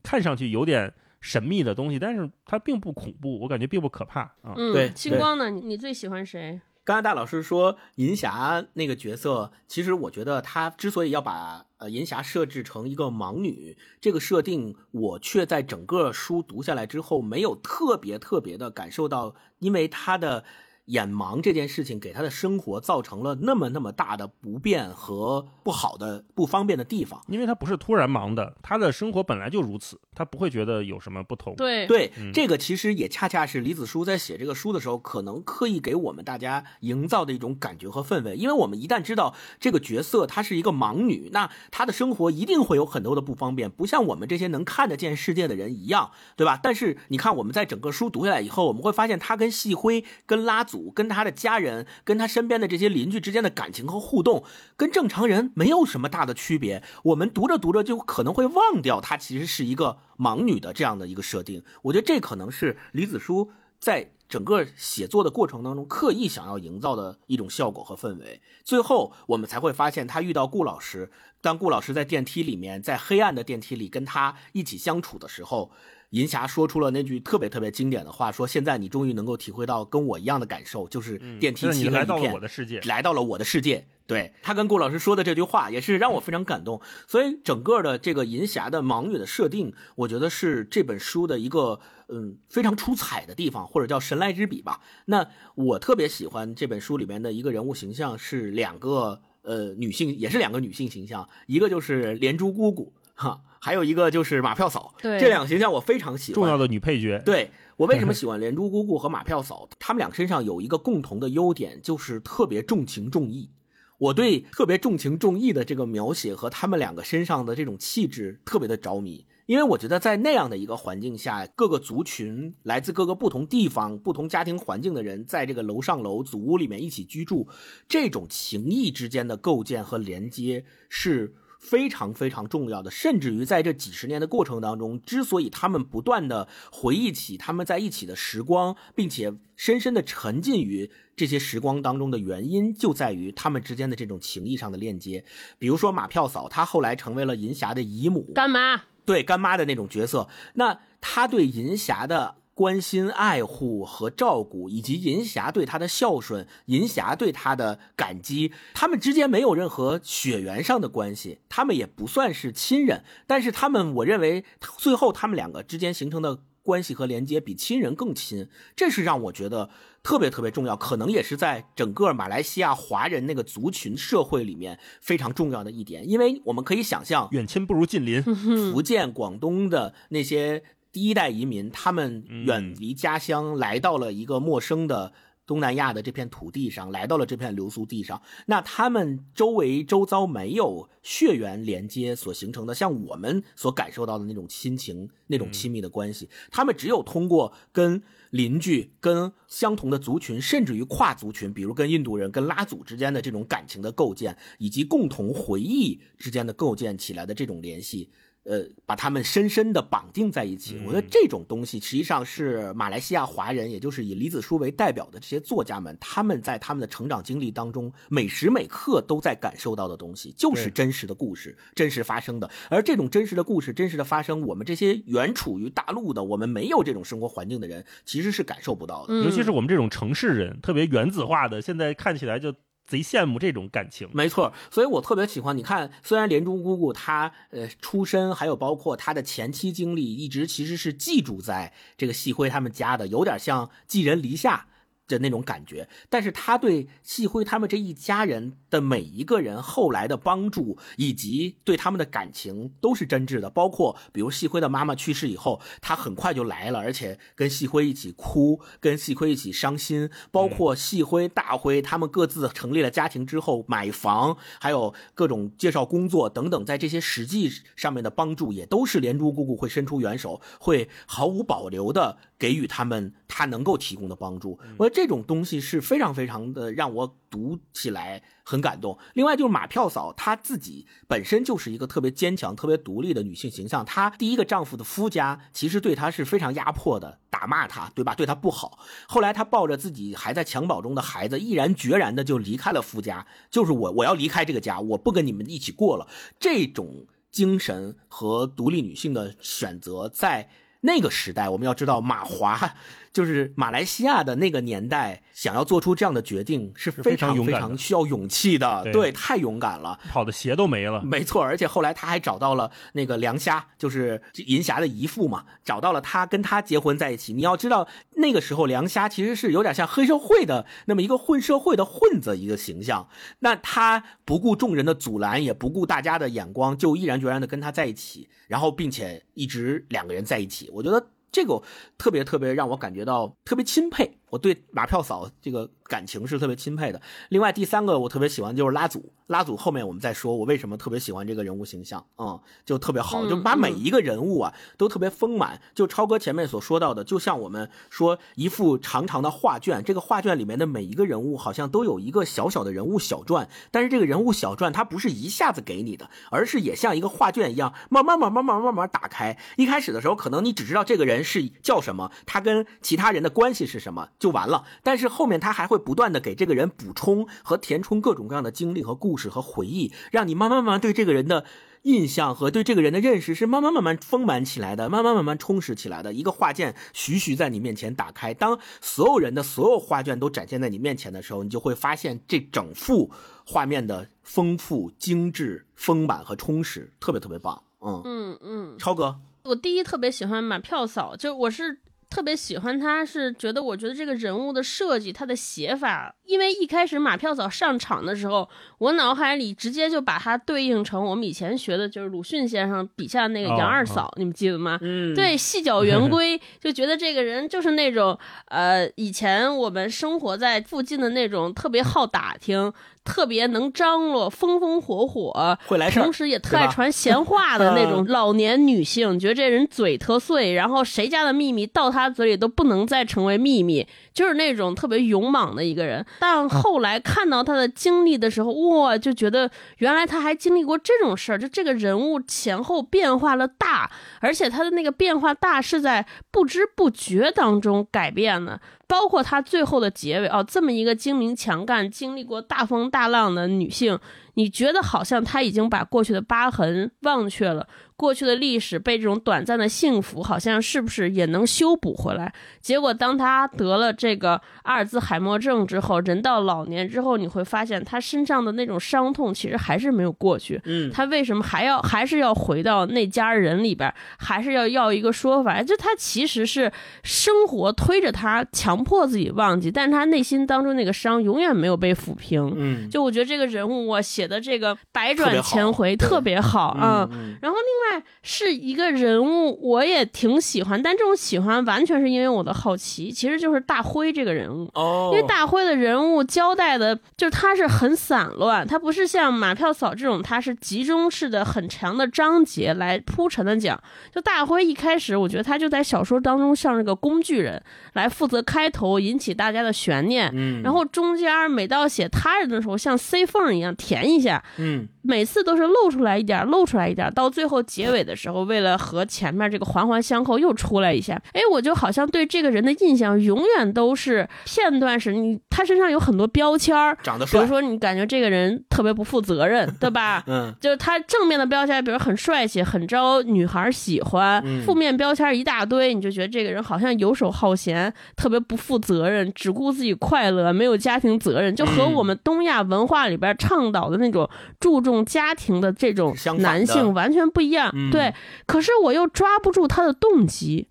看上去有点。神秘的东西，但是它并不恐怖，我感觉并不可怕啊。嗯，对。星光呢？你你最喜欢谁？刚才大老师说银霞那个角色，其实我觉得他之所以要把呃银霞设置成一个盲女，这个设定，我却在整个书读下来之后，没有特别特别的感受到，因为他的。眼盲这件事情给他的生活造成了那么那么大的不便和不好的不方便的地方，因为他不是突然盲的，他的生活本来就如此，他不会觉得有什么不同。对对，这个其实也恰恰是李子书在写这个书的时候，可能刻意给我们大家营造的一种感觉和氛围。因为我们一旦知道这个角色她是一个盲女，那她的生活一定会有很多的不方便，不像我们这些能看得见世界的人一样，对吧？但是你看，我们在整个书读下来以后，我们会发现她跟细辉、跟拉祖。跟他的家人、跟他身边的这些邻居之间的感情和互动，跟正常人没有什么大的区别。我们读着读着就可能会忘掉他其实是一个盲女的这样的一个设定。我觉得这可能是李子书在整个写作的过程当中刻意想要营造的一种效果和氛围。最后我们才会发现，他遇到顾老师，当顾老师在电梯里面，在黑暗的电梯里跟他一起相处的时候。银霞说出了那句特别特别经典的话，说：“现在你终于能够体会到跟我一样的感受，就是电梯漆黑一片，我的世界来到了我的世界。”对他跟顾老师说的这句话，也是让我非常感动。所以整个的这个银霞的盲女的设定，我觉得是这本书的一个嗯非常出彩的地方，或者叫神来之笔吧。那我特别喜欢这本书里面的一个人物形象是两个呃女性，也是两个女性形象，一个就是连珠姑姑。哈，还有一个就是马票嫂，对，这两个形象我非常喜欢。重要的女配角，对我为什么 喜欢连珠姑姑和马票嫂？他们俩身上有一个共同的优点，就是特别重情重义。我对特别重情重义的这个描写和他们两个身上的这种气质特别的着迷，因为我觉得在那样的一个环境下，各个族群来自各个不同地方、不同家庭环境的人，在这个楼上楼祖屋里面一起居住，这种情谊之间的构建和连接是。非常非常重要的，甚至于在这几十年的过程当中，之所以他们不断的回忆起他们在一起的时光，并且深深的沉浸于这些时光当中的原因，就在于他们之间的这种情谊上的链接。比如说马票嫂，她后来成为了银霞的姨母、干妈，对干妈的那种角色，那她对银霞的。关心、爱护和照顾，以及银霞对他的孝顺，银霞对他的感激，他们之间没有任何血缘上的关系，他们也不算是亲人，但是他们，我认为最后他们两个之间形成的关系和连接比亲人更亲，这是让我觉得特别特别重要，可能也是在整个马来西亚华人那个族群社会里面非常重要的一点，因为我们可以想象，远亲不如近邻，福建、广东的那些。第一代移民，他们远离家乡，来到了一个陌生的东南亚的这片土地上，来到了这片流苏地上。那他们周围周遭没有血缘连接所形成的，像我们所感受到的那种亲情、那种亲密的关系。他们只有通过跟邻居、跟相同的族群，甚至于跨族群，比如跟印度人、跟拉祖之间的这种感情的构建，以及共同回忆之间的构建起来的这种联系。呃，把他们深深的绑定在一起。我觉得这种东西实际上是马来西亚华人，也就是以李子书为代表的这些作家们，他们在他们的成长经历当中，每时每刻都在感受到的东西，就是真实的故事，真实发生的。而这种真实的故事，真实的发生，我们这些原处于大陆的，我们没有这种生活环境的人，其实是感受不到的。尤其是我们这种城市人，特别原子化的，现在看起来就。贼羡慕这种感情，没错，所以我特别喜欢。你看，虽然连珠姑姑她呃出身，还有包括她的前期经历，一直其实是寄住在这个细辉他们家的，有点像寄人篱下。的那种感觉，但是他对细辉他们这一家人的每一个人后来的帮助，以及对他们的感情都是真挚的。包括比如细辉的妈妈去世以后，他很快就来了，而且跟细辉一起哭，跟细辉一起伤心。包括细辉、大辉他们各自成立了家庭之后买房，还有各种介绍工作等等，在这些实际上面的帮助，也都是连珠姑姑会伸出援手，会毫无保留的。给予他们他能够提供的帮助，我觉得这种东西是非常非常的让我读起来很感动。另外就是马票嫂，她自己本身就是一个特别坚强、特别独立的女性形象。她第一个丈夫的夫家其实对她是非常压迫的，打骂她，对吧？对她不好。后来她抱着自己还在襁褓中的孩子，毅然决然的就离开了夫家，就是我我要离开这个家，我不跟你们一起过了。这种精神和独立女性的选择，在。那个时代，我们要知道马华。就是马来西亚的那个年代，想要做出这样的决定是非常非常需要勇气的，对，太勇敢了，跑的鞋都没了。没错，而且后来他还找到了那个梁虾，就是银霞的姨父嘛，找到了他，跟他结婚在一起。你要知道，那个时候梁虾其实是有点像黑社会的那么一个混社会的混子一个形象，那他不顾众人的阻拦，也不顾大家的眼光，就毅然决然的跟他在一起，然后并且一直两个人在一起。我觉得。这个特别特别让我感觉到特别钦佩，我对马票嫂这个感情是特别钦佩的。另外第三个我特别喜欢就是拉祖，拉祖后面我们再说我为什么特别喜欢这个人物形象，嗯，就特别好，就把每一个人物啊都特别丰满。就超哥前面所说到的，就像我们说一幅长长的画卷，这个画卷里面的每一个人物好像都有一个小小的人物小传，但是这个人物小传它不是一下子给你的，而是也像一个画卷一样，慢慢慢慢慢慢慢慢打开。一开始的时候可能你只知道这个人是叫什么，他跟其他人的关系是什么。就完了，但是后面他还会。不断的给这个人补充和填充各种各样的经历和故事和回忆，让你慢慢慢慢对这个人的印象和对这个人的认识是慢慢慢慢丰满起来的，慢慢慢慢充实起来的。一个画卷徐徐在你面前打开，当所有人的所有画卷都展现在你面前的时候，你就会发现这整幅画面的丰富、精致、丰满和充实，特别特别棒。嗯嗯嗯，超哥，我第一特别喜欢马票嫂，就我是。特别喜欢他，是觉得我觉得这个人物的设计，他的写法，因为一开始马票嫂上场的时候，我脑海里直接就把他对应成我们以前学的，就是鲁迅先生笔下那个杨二嫂，你们记得吗？嗯，对，细脚圆规，就觉得这个人就是那种，呃，以前我们生活在附近的那种特别好打听。特别能张罗、风风火火，会来事儿同时也特爱传闲话的那种 老年女性，觉得这人嘴特碎，然后谁家的秘密到他嘴里都不能再成为秘密，就是那种特别勇猛的一个人。但后来看到他的经历的时候，哇，就觉得原来他还经历过这种事儿，就这个人物前后变化了大，而且他的那个变化大是在不知不觉当中改变的。包括她最后的结尾哦，这么一个精明强干、经历过大风大浪的女性，你觉得好像她已经把过去的疤痕忘却了。过去的历史被这种短暂的幸福，好像是不是也能修补回来？结果当他得了这个阿尔兹海默症之后，人到老年之后，你会发现他身上的那种伤痛其实还是没有过去。嗯，他为什么还要还是要回到那家人里边，还是要要一个说法？就他其实是生活推着他，强迫自己忘记，但是他内心当中那个伤永远没有被抚平。嗯，就我觉得这个人物我写的这个百转千回特别好啊。嗯，然后另外。是一个人物，我也挺喜欢，但这种喜欢完全是因为我的好奇，其实就是大辉这个人物。哦，因为大辉的人物交代的，就是他是很散乱，他不是像马票嫂这种，他是集中式的很长的章节来铺陈的讲。就大辉一开始，我觉得他就在小说当中像是个工具人，来负责开头引起大家的悬念，嗯，然后中间每到写他人的时候，像塞缝一样填一下，嗯。每次都是露出来一点，露出来一点，到最后结尾的时候，为了和前面这个环环相扣，又出来一下。哎，我就好像对这个人的印象永远都是片段式，你他身上有很多标签儿，长得帅，比如说你感觉这个人特别不负责任，对吧？嗯，就是他正面的标签，比如很帅气，很招女孩喜欢；负面标签一大堆，你就觉得这个人好像游手好闲，特别不负责任，只顾自己快乐，没有家庭责任，就和我们东亚文化里边倡导的那种注重。家庭的这种男性完全不一样，对。可是我又抓不住他的动机，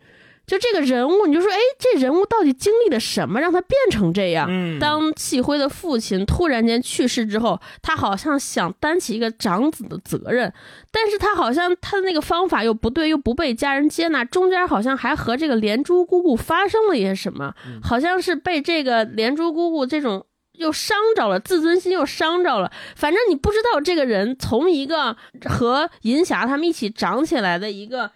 就这个人物，你就说，哎，这人物到底经历了什么，让他变成这样？当细辉的父亲突然间去世之后，他好像想担起一个长子的责任，但是他好像他的那个方法又不对，又不被家人接纳，中间好像还和这个连珠姑姑发生了一些什么，好像是被这个连珠姑姑这种。又伤着了自尊心，又伤着了。反正你不知道这个人从一个和银霞他们一起长起来的一个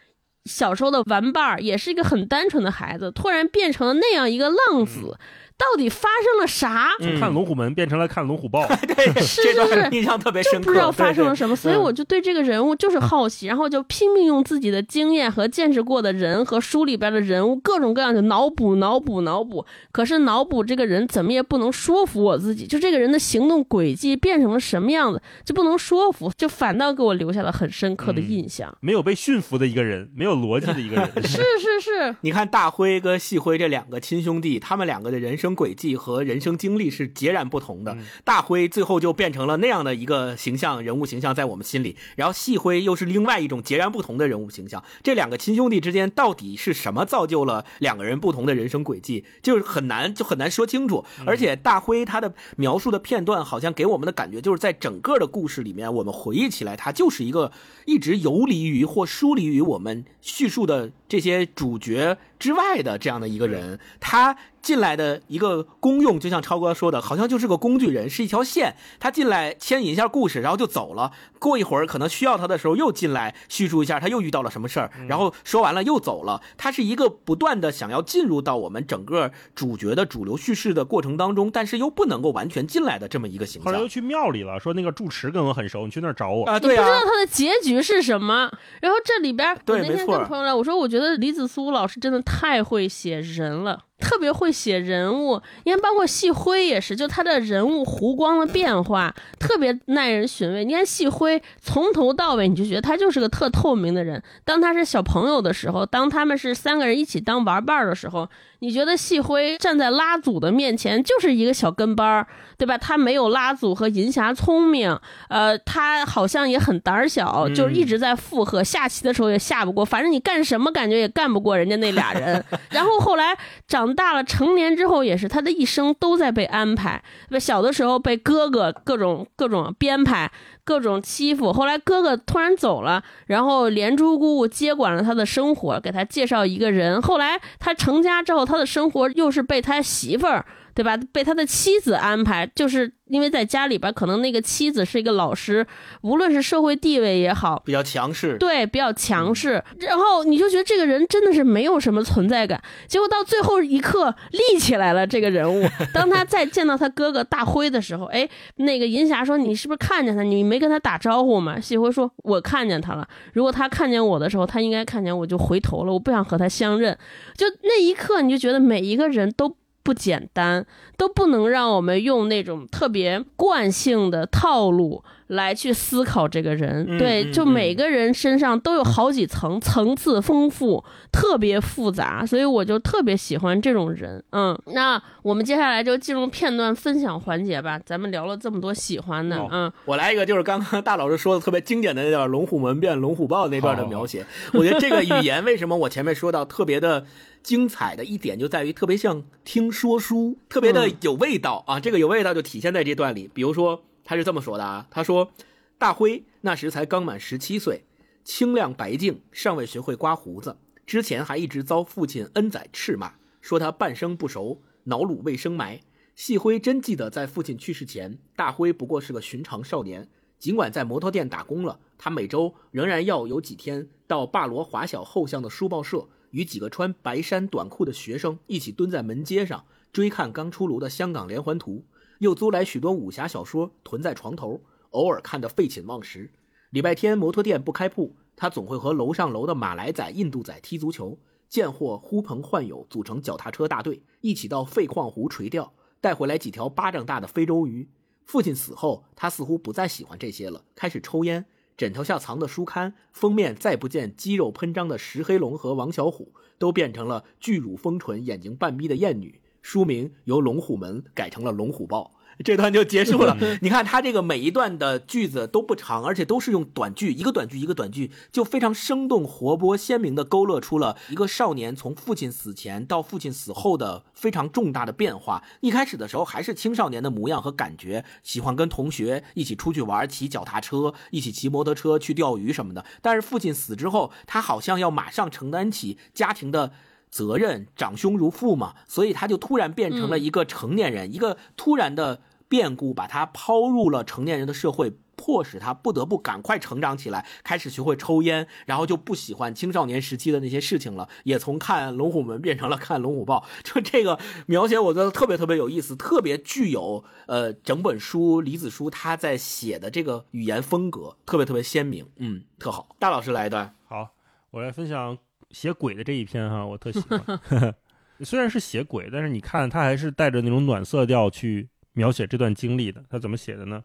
小时候的玩伴儿，也是一个很单纯的孩子，突然变成了那样一个浪子。到底发生了啥？从看龙虎门变成了看龙虎豹，对，是是是，印象特别深刻。不知道发生了什么，所以我就对这个人物就是好奇，然后就拼命用自己的经验和见识过的人和书里边的人物各种各样的脑补、脑补、脑补。可是脑补这个人怎么也不能说服我自己，就这个人的行动轨迹变成了什么样子，就不能说服，就反倒给我留下了很深刻的印象。没有被驯服的一个人，没有逻辑的一个人。是是是，你看大辉跟细辉这两个亲兄弟，他们两个的人生。轨迹和人生经历是截然不同的。大辉最后就变成了那样的一个形象，人物形象在我们心里。然后细辉又是另外一种截然不同的人物形象。这两个亲兄弟之间到底是什么造就了两个人不同的人生轨迹，就是很难就很难说清楚。而且大辉他的描述的片段，好像给我们的感觉就是在整个的故事里面，我们回忆起来，他就是一个一直游离于或疏离于我们叙述的这些主角之外的这样的一个人。他。进来的一个功用，就像超哥说的，好像就是个工具人，是一条线。他进来牵引一下故事，然后就走了。过一会儿可能需要他的时候又进来叙述一下他又遇到了什么事儿，然后说完了又走了。他是一个不断的想要进入到我们整个主角的主流叙事的过程当中，但是又不能够完全进来的这么一个形象。后来又去庙里了，说那个住持跟我很熟，你去那儿找我啊。对啊，不知道他的结局是什么。然后这里边，我那天跟朋友聊，我说我觉得李子苏老师真的太会写人了。特别会写人物，你看，包括细辉也是，就他的人物弧光的变化特别耐人寻味。你看细辉从头到尾，你就觉得他就是个特透明的人。当他是小朋友的时候，当他们是三个人一起当玩伴的时候。你觉得细辉站在拉祖的面前就是一个小跟班儿，对吧？他没有拉祖和银霞聪明，呃，他好像也很胆小，就是一直在附和。下棋的时候也下不过，反正你干什么感觉也干不过人家那俩人。然后后来长大了，成年之后也是，他的一生都在被安排。小的时候被哥哥各种各种编排。各种欺负，后来哥哥突然走了，然后连珠姑姑接管了他的生活，给他介绍一个人。后来他成家之后，他的生活又是被他媳妇儿对吧？被他的妻子安排，就是因为在家里边，可能那个妻子是一个老师，无论是社会地位也好，比较强势，对，比较强势。然后你就觉得这个人真的是没有什么存在感。结果到最后一刻立起来了，这个人物。当他再见到他哥哥大辉的时候，哎，那个银霞说：“你是不是看见他？你没跟他打招呼吗？”细辉说：“我看见他了。如果他看见我的时候，他应该看见我就回头了。我不想和他相认。就那一刻，你就觉得每一个人都。”不简单，都不能让我们用那种特别惯性的套路来去思考这个人。对，就每个人身上都有好几层，层次丰富，特别复杂，所以我就特别喜欢这种人。嗯，那我们接下来就进入片段分享环节吧。咱们聊了这么多喜欢的，嗯，我来一个，就是刚刚大老师说的特别经典的那段龙虎门变龙虎豹那段的描写。我觉得这个语言为什么我前面说到特别的。精彩的一点就在于特别像听说书，特别的有味道啊！这个有味道就体现在这段里。比如说，他是这么说的啊：“他说，大辉那时才刚满十七岁，清亮白净，尚未学会刮胡子，之前还一直遭父亲恩宰斥骂，说他半生不熟，脑卤未生埋。细辉真记得，在父亲去世前，大辉不过是个寻常少年，尽管在摩托店打工了，他每周仍然要有几天到霸罗华小后巷的书报社。”与几个穿白衫短裤的学生一起蹲在门街上追看刚出炉的香港连环图，又租来许多武侠小说囤在床头，偶尔看得废寝忘食。礼拜天摩托店不开铺，他总会和楼上楼的马来仔、印度仔踢足球，见货呼朋唤友组成脚踏车大队，一起到废矿湖垂钓，带回来几条巴掌大的非洲鱼。父亲死后，他似乎不再喜欢这些了，开始抽烟。枕头下藏的书刊封面再不见肌肉喷张的石黑龙和王小虎，都变成了巨乳丰唇、眼睛半眯的艳女。书名由龙虎门改成了龙虎豹。这段就结束了。你看他这个每一段的句子都不长，而且都是用短句，一个短句一个短句，就非常生动活泼、鲜明的勾勒出了一个少年从父亲死前到父亲死后的非常重大的变化。一开始的时候还是青少年的模样和感觉，喜欢跟同学一起出去玩，骑脚踏车，一起骑摩托车去钓鱼什么的。但是父亲死之后，他好像要马上承担起家庭的。责任长兄如父嘛，所以他就突然变成了一个成年人，一个突然的变故把他抛入了成年人的社会，迫使他不得不赶快成长起来，开始学会抽烟，然后就不喜欢青少年时期的那些事情了，也从看龙虎门变成了看龙虎豹。就这个描写，我觉得特别特别有意思，特别具有呃整本书李子书他在写的这个语言风格，特别特别鲜明，嗯，特好。大老师来一段，好，我来分享。写鬼的这一篇哈，我特喜欢。虽然是写鬼，但是你看他还是带着那种暖色调去描写这段经历的。他怎么写的呢？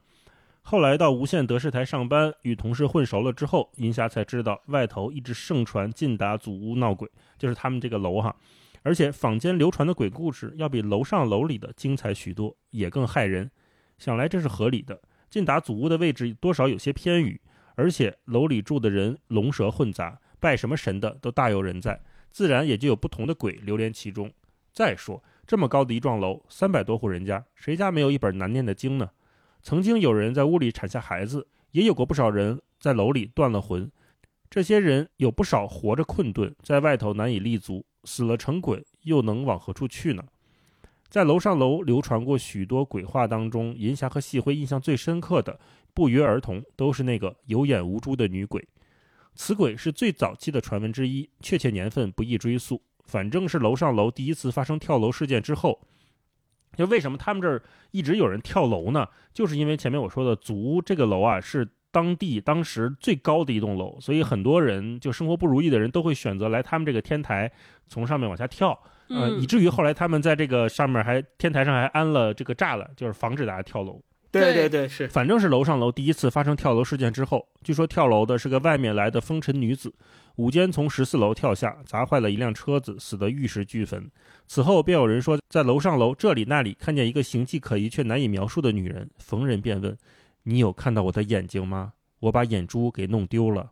后来到无线德视台上班，与同事混熟了之后，银霞才知道外头一直盛传晋达祖屋闹鬼，就是他们这个楼哈。而且坊间流传的鬼故事要比楼上楼里的精彩许多，也更骇人。想来这是合理的。晋达祖屋的位置多少有些偏远，而且楼里住的人龙蛇混杂。拜什么神的都大有人在，自然也就有不同的鬼流连其中。再说这么高的一幢楼，三百多户人家，谁家没有一本难念的经呢？曾经有人在屋里产下孩子，也有过不少人在楼里断了魂。这些人有不少活着困顿，在外头难以立足，死了成鬼，又能往何处去呢？在楼上楼流传过许多鬼话当中，银霞和细辉印象最深刻的，不约而同都是那个有眼无珠的女鬼。此鬼是最早期的传闻之一，确切年份不易追溯。反正是楼上楼第一次发生跳楼事件之后，就为什么他们这儿一直有人跳楼呢？就是因为前面我说的足这个楼啊，是当地当时最高的一栋楼，所以很多人就生活不如意的人都会选择来他们这个天台，从上面往下跳。嗯，以至于后来他们在这个上面还天台上还安了这个栅栏，就是防止大家跳楼。对对对，是，反正是楼上楼第一次发生跳楼事件之后，据说跳楼的是个外面来的风尘女子，午间从十四楼跳下，砸坏了一辆车子，死得玉石俱焚。此后便有人说，在楼上楼这里那里看见一个形迹可疑却难以描述的女人，逢人便问：“你有看到我的眼睛吗？我把眼珠给弄丢了。”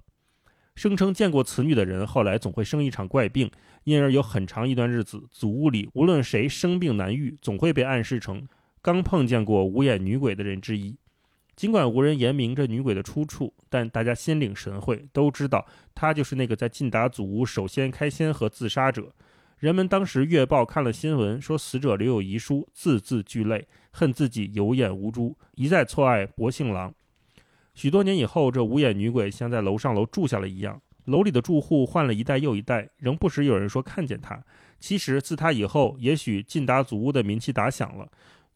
声称见过此女的人，后来总会生一场怪病，因而有很长一段日子，祖屋里无论谁生病难愈，总会被暗示成。刚碰见过无眼女鬼的人之一，尽管无人言明这女鬼的出处，但大家心领神会，都知道她就是那个在晋达祖屋首先开先河自杀者。人们当时月报看了新闻，说死者留有遗书，字字俱泪，恨自己有眼无珠，一再错爱薄幸郎。许多年以后，这无眼女鬼像在楼上楼住下了一样，楼里的住户换了一代又一代，仍不时有人说看见她。其实自她以后，也许晋达祖屋的名气打响了，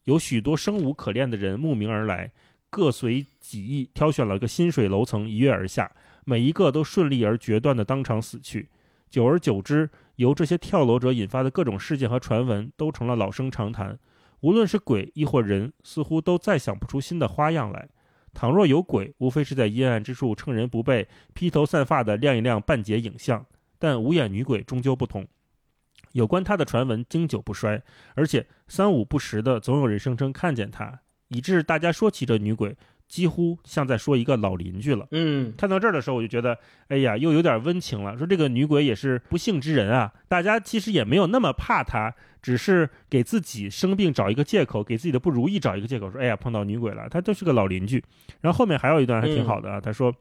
有许多生无可恋的人慕名而来，各随己意挑选了个薪水楼层，一跃而下，每一个都顺利而决断的当场死去。久而久之，由这些跳楼者引发的各种事件和传闻，都成了老生常谈。无论是鬼亦或人，似乎都再想不出新的花样来。倘若有鬼，无非是在阴暗之处趁人不备，披头散发的亮一亮半截影像。但无眼女鬼终究不同，有关他的传闻经久不衰，而且三五不时的总有人声称看见他，以致大家说起这女鬼。几乎像在说一个老邻居了。嗯，看到这儿的时候，我就觉得，哎呀，又有点温情了。说这个女鬼也是不幸之人啊，大家其实也没有那么怕她，只是给自己生病找一个借口，给自己的不如意找一个借口，说，哎呀，碰到女鬼了。她就是个老邻居。然后后面还有一段还挺好的啊，他说，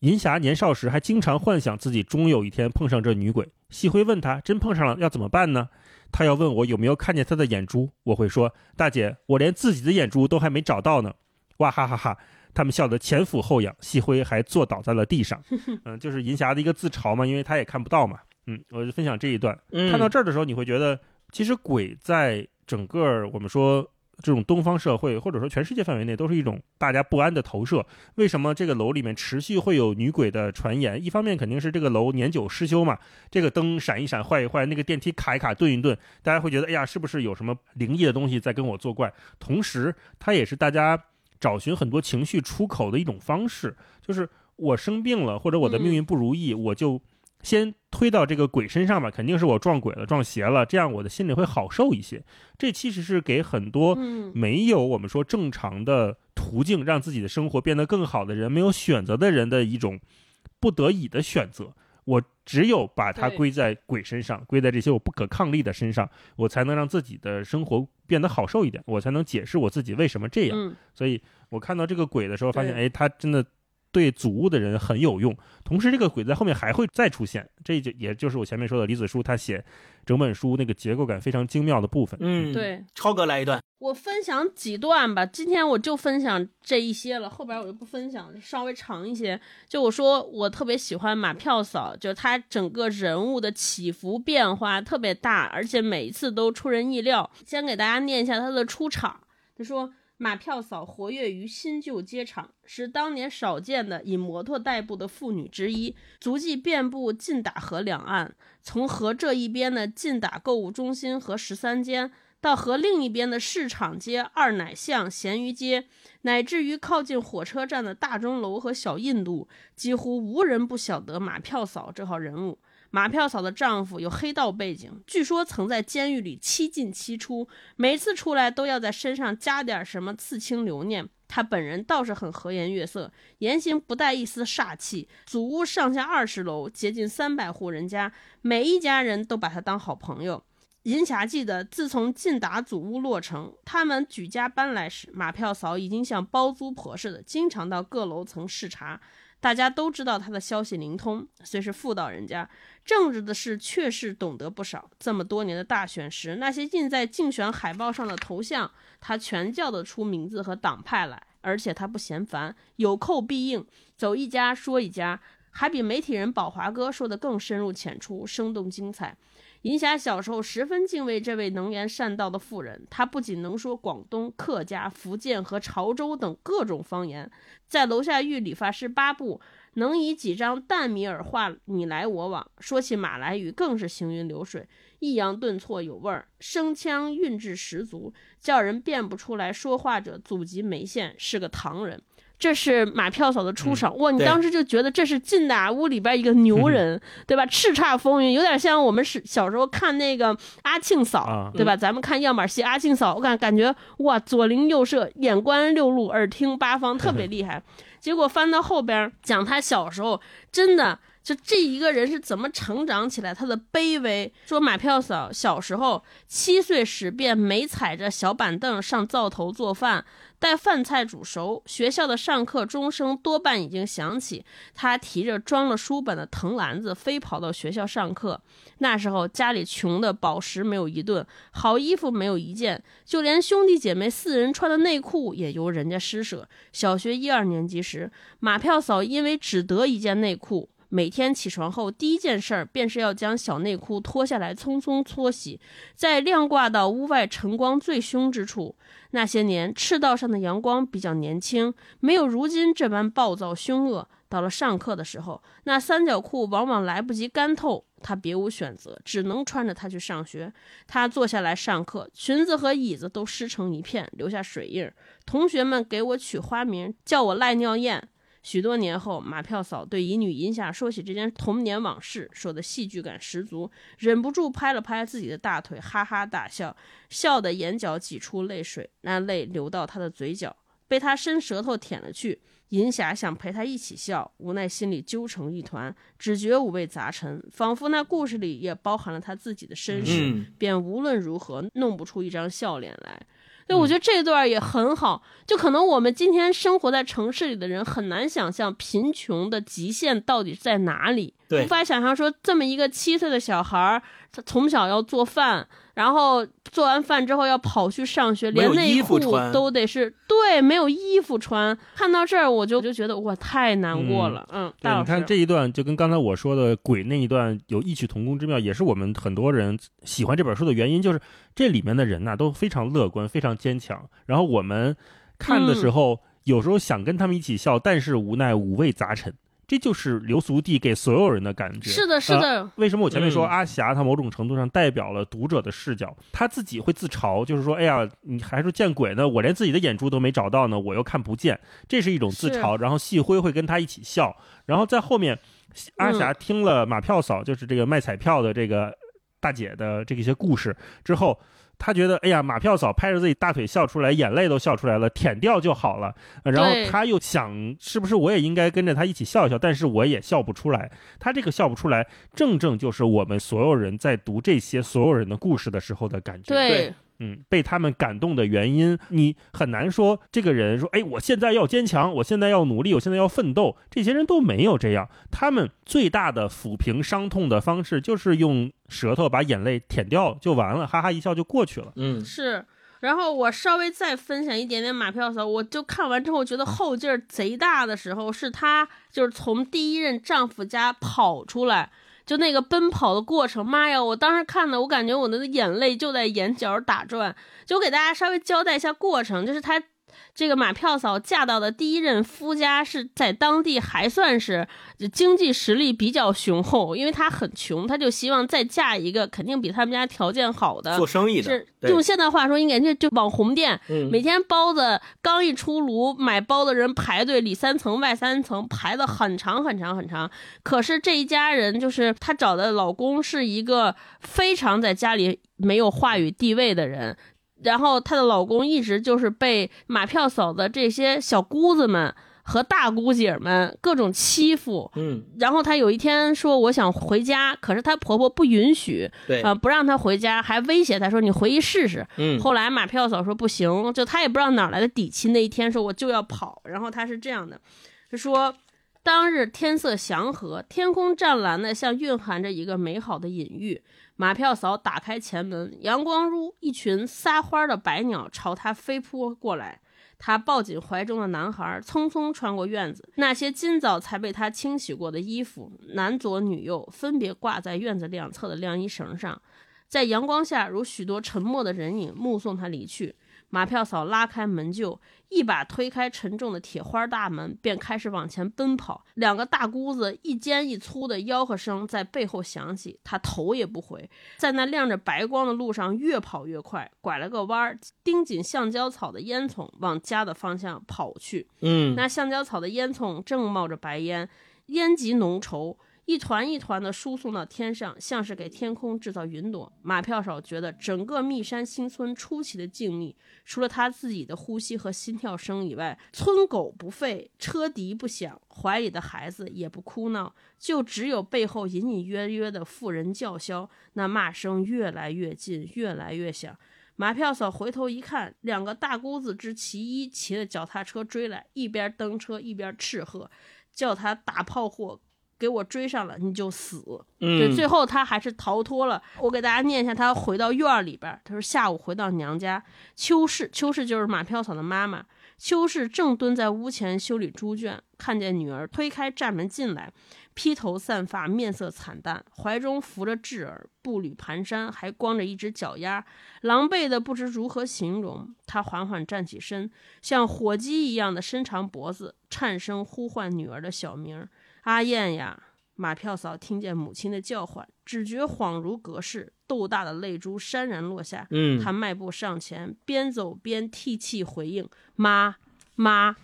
银霞年少时还经常幻想自己终有一天碰上这女鬼。细辉问她，真碰上了要怎么办呢？她要问我有没有看见她的眼珠，我会说，大姐，我连自己的眼珠都还没找到呢。哇哈哈哈！他们笑得前俯后仰，细辉还坐倒在了地上。嗯，就是银霞的一个自嘲嘛，因为他也看不到嘛。嗯，我就分享这一段。看到这儿的时候，你会觉得，其实鬼在整个我们说这种东方社会，或者说全世界范围内，都是一种大家不安的投射。为什么这个楼里面持续会有女鬼的传言？一方面肯定是这个楼年久失修嘛，这个灯闪一闪、坏一坏，那个电梯卡一卡、顿一顿，大家会觉得，哎呀，是不是有什么灵异的东西在跟我作怪？同时，它也是大家。找寻很多情绪出口的一种方式，就是我生病了，或者我的命运不如意，我就先推到这个鬼身上吧，肯定是我撞鬼了、撞邪了，这样我的心里会好受一些。这其实是给很多没有我们说正常的途径，让自己的生活变得更好的人，没有选择的人的一种不得已的选择。我只有把它归在鬼身上，归在这些我不可抗力的身上，我才能让自己的生活变得好受一点，我才能解释我自己为什么这样。所以我看到这个鬼的时候，发现，哎，他真的。对祖屋的人很有用，同时这个鬼在后面还会再出现，这就也就是我前面说的李子书他写整本书那个结构感非常精妙的部分。嗯，对，超哥来一段，我分享几段吧。今天我就分享这一些了，后边我就不分享，稍微长一些。就我说我特别喜欢马票嫂，就她整个人物的起伏变化特别大，而且每一次都出人意料。先给大家念一下她的出场，她说。马票嫂活跃于新旧街场，是当年少见的以摩托代步的妇女之一，足迹遍布晋打河两岸，从河这一边的晋打购物中心和十三间，到河另一边的市场街、二奶巷、咸鱼街，乃至于靠近火车站的大钟楼和小印度，几乎无人不晓得马票嫂这号人物。马票嫂的丈夫有黑道背景，据说曾在监狱里七进七出，每次出来都要在身上加点什么刺青留念。他本人倒是很和颜悦色，言行不带一丝煞气。祖屋上下二十楼，接近三百户人家，每一家人都把他当好朋友。银霞记得，自从进达祖屋落成，他们举家搬来时，马票嫂已经像包租婆似的，经常到各楼层视察。大家都知道他的消息灵通，虽是妇道人家，政治的事确实懂得不少。这么多年的大选时，那些印在竞选海报上的头像，他全叫得出名字和党派来，而且他不嫌烦，有扣必应，走一家说一家，还比媒体人宝华哥说的更深入浅出、生动精彩。银霞小时候十分敬畏这位能言善道的妇人，她不仅能说广东、客家、福建和潮州等各种方言，在楼下遇理发师八步，能以几张淡米尔话你来我往。说起马来语，更是行云流水，抑扬顿挫有味儿，声腔韵致十足，叫人辨不出来说话者祖籍梅县是个唐人。这是马票嫂的出场哇！你当时就觉得这是进大屋里边一个牛人，对吧？叱咤风云，有点像我们是小时候看那个阿庆嫂，对吧？咱们看样板戏，阿庆嫂，我感感觉哇，左邻右舍，眼观六路，耳听八方，特别厉害。结果翻到后边讲他小时候，真的就这一个人是怎么成长起来，他的卑微。说马票嫂小时候七岁时便没踩着小板凳上灶头做饭。待饭菜煮熟，学校的上课钟声多半已经响起。他提着装了书本的藤篮子，飞跑到学校上课。那时候家里穷的饱食没有一顿，好衣服没有一件，就连兄弟姐妹四人穿的内裤也由人家施舍。小学一二年级时，马票嫂因为只得一件内裤。每天起床后，第一件事儿便是要将小内裤脱下来，匆匆搓洗，再晾挂到屋外晨光最凶之处。那些年，赤道上的阳光比较年轻，没有如今这般暴躁凶恶。到了上课的时候，那三角裤往往来不及干透，他别无选择，只能穿着它去上学。他坐下来上课，裙子和椅子都湿成一片，留下水印。同学们给我取花名，叫我赖尿燕。许多年后，马票嫂对乙女银霞说起这件童年往事，说的戏剧感十足，忍不住拍了拍自己的大腿，哈哈大笑，笑得眼角挤出泪水，那泪流到她的嘴角，被她伸舌头舔了去。银霞想陪她一起笑，无奈心里揪成一团，只觉五味杂陈，仿佛那故事里也包含了她自己的身世，便无论如何弄不出一张笑脸来。对，我觉得这段也很好。就可能我们今天生活在城市里的人很难想象贫穷的极限到底在哪里，无法想象说这么一个七岁的小孩儿，他从小要做饭。然后做完饭之后要跑去上学，连内裤都得是对，没有衣服穿。看到这儿我就就觉得哇，太难过了。嗯，对，你看这一段就跟刚才我说的鬼那一段有异曲同工之妙，也是我们很多人喜欢这本书的原因，就是这里面的人呐都非常乐观，非常坚强。然后我们看的时候，有时候想跟他们一起笑，但是无奈五味杂陈。这就是流俗地给所有人的感觉。是的，是的。为什么我前面说阿霞她某种程度上代表了读者的视角？她自己会自嘲，就是说，哎呀，你还说见鬼呢？我连自己的眼珠都没找到呢，我又看不见，这是一种自嘲。然后细辉会跟他一起笑。然后在后面，阿霞听了马票嫂，就是这个卖彩票的这个大姐的这一些故事之后。他觉得，哎呀，马票嫂拍着自己大腿笑出来，眼泪都笑出来了，舔掉就好了。然后他又想，是不是我也应该跟着他一起笑一笑？但是我也笑不出来。他这个笑不出来，正正就是我们所有人在读这些所有人的故事的时候的感觉。对。嗯，被他们感动的原因，你很难说。这个人说：“哎，我现在要坚强，我现在要努力，我现在要奋斗。”这些人都没有这样。他们最大的抚平伤痛的方式，就是用舌头把眼泪舔掉就完了，哈哈一笑就过去了。嗯，是。然后我稍微再分享一点点马票嫂，我就看完之后觉得后劲儿贼大的时候，是她就是从第一任丈夫家跑出来。就那个奔跑的过程，妈呀！我当时看的，我感觉我的眼泪就在眼角打转。就我给大家稍微交代一下过程，就是他。这个马票嫂嫁到的第一任夫家是在当地还算是经济实力比较雄厚，因为她很穷，她就希望再嫁一个肯定比他们家条件好的做生意的。是用现代话说，应该就就网红店，每天包子刚一出炉，买包的人排队里三层外三层排的很长很长很长。可是这一家人就是她找的老公是一个非常在家里没有话语地位的人。然后她的老公一直就是被马票嫂的这些小姑子们和大姑姐们各种欺负，嗯，然后她有一天说我想回家，可是她婆婆不允许，对。啊，不让她回家，还威胁她说你回去试试，嗯，后来马票嫂说不行，就她也不知道哪来的底气，那一天说我就要跑，然后她是这样的，就说当日天色祥和，天空湛蓝的，像蕴含着一个美好的隐喻。马票嫂打开前门，阳光如一群撒欢的白鸟朝她飞扑过来。她抱紧怀中的男孩，匆匆穿过院子。那些今早才被她清洗过的衣服，男左女右，分别挂在院子两侧的晾衣绳上，在阳光下如许多沉默的人影，目送他离去。马票嫂拉开门臼，一把推开沉重的铁花大门，便开始往前奔跑。两个大姑子一尖一粗的吆喝声在背后响起，她头也不回，在那亮着白光的路上越跑越快，拐了个弯儿，盯紧橡胶草的烟囱，往家的方向跑去。嗯，那橡胶草的烟囱正冒着白烟，烟极浓稠。一团一团的输送到天上，像是给天空制造云朵。马票嫂觉得整个密山新村出奇的静谧，除了他自己的呼吸和心跳声以外，村狗不吠，车笛不响，怀里的孩子也不哭闹，就只有背后隐隐约约的妇人叫嚣。那骂声越来越近，越来越响。马票嫂回头一看，两个大姑子之其一骑着脚踏车追来，一边蹬车一边斥喝，叫他打炮货。给我追上了，你就死。对，最后他还是逃脱了。我给大家念一下，他回到院儿里边，他说下午回到娘家，邱氏，邱氏就是马飘草的妈妈。邱氏正蹲在屋前修理猪圈，看见女儿推开站门进来，披头散发，面色惨淡，怀中扶着稚儿，步履蹒跚，还光着一只脚丫，狼狈的不知如何形容。他缓缓站起身，像火鸡一样的伸长脖子，颤声呼唤女儿的小名。阿燕呀，马票嫂听见母亲的叫唤，只觉恍如隔世，豆大的泪珠潸然落下。嗯，她迈步上前，边走边涕泣回应：“妈妈。”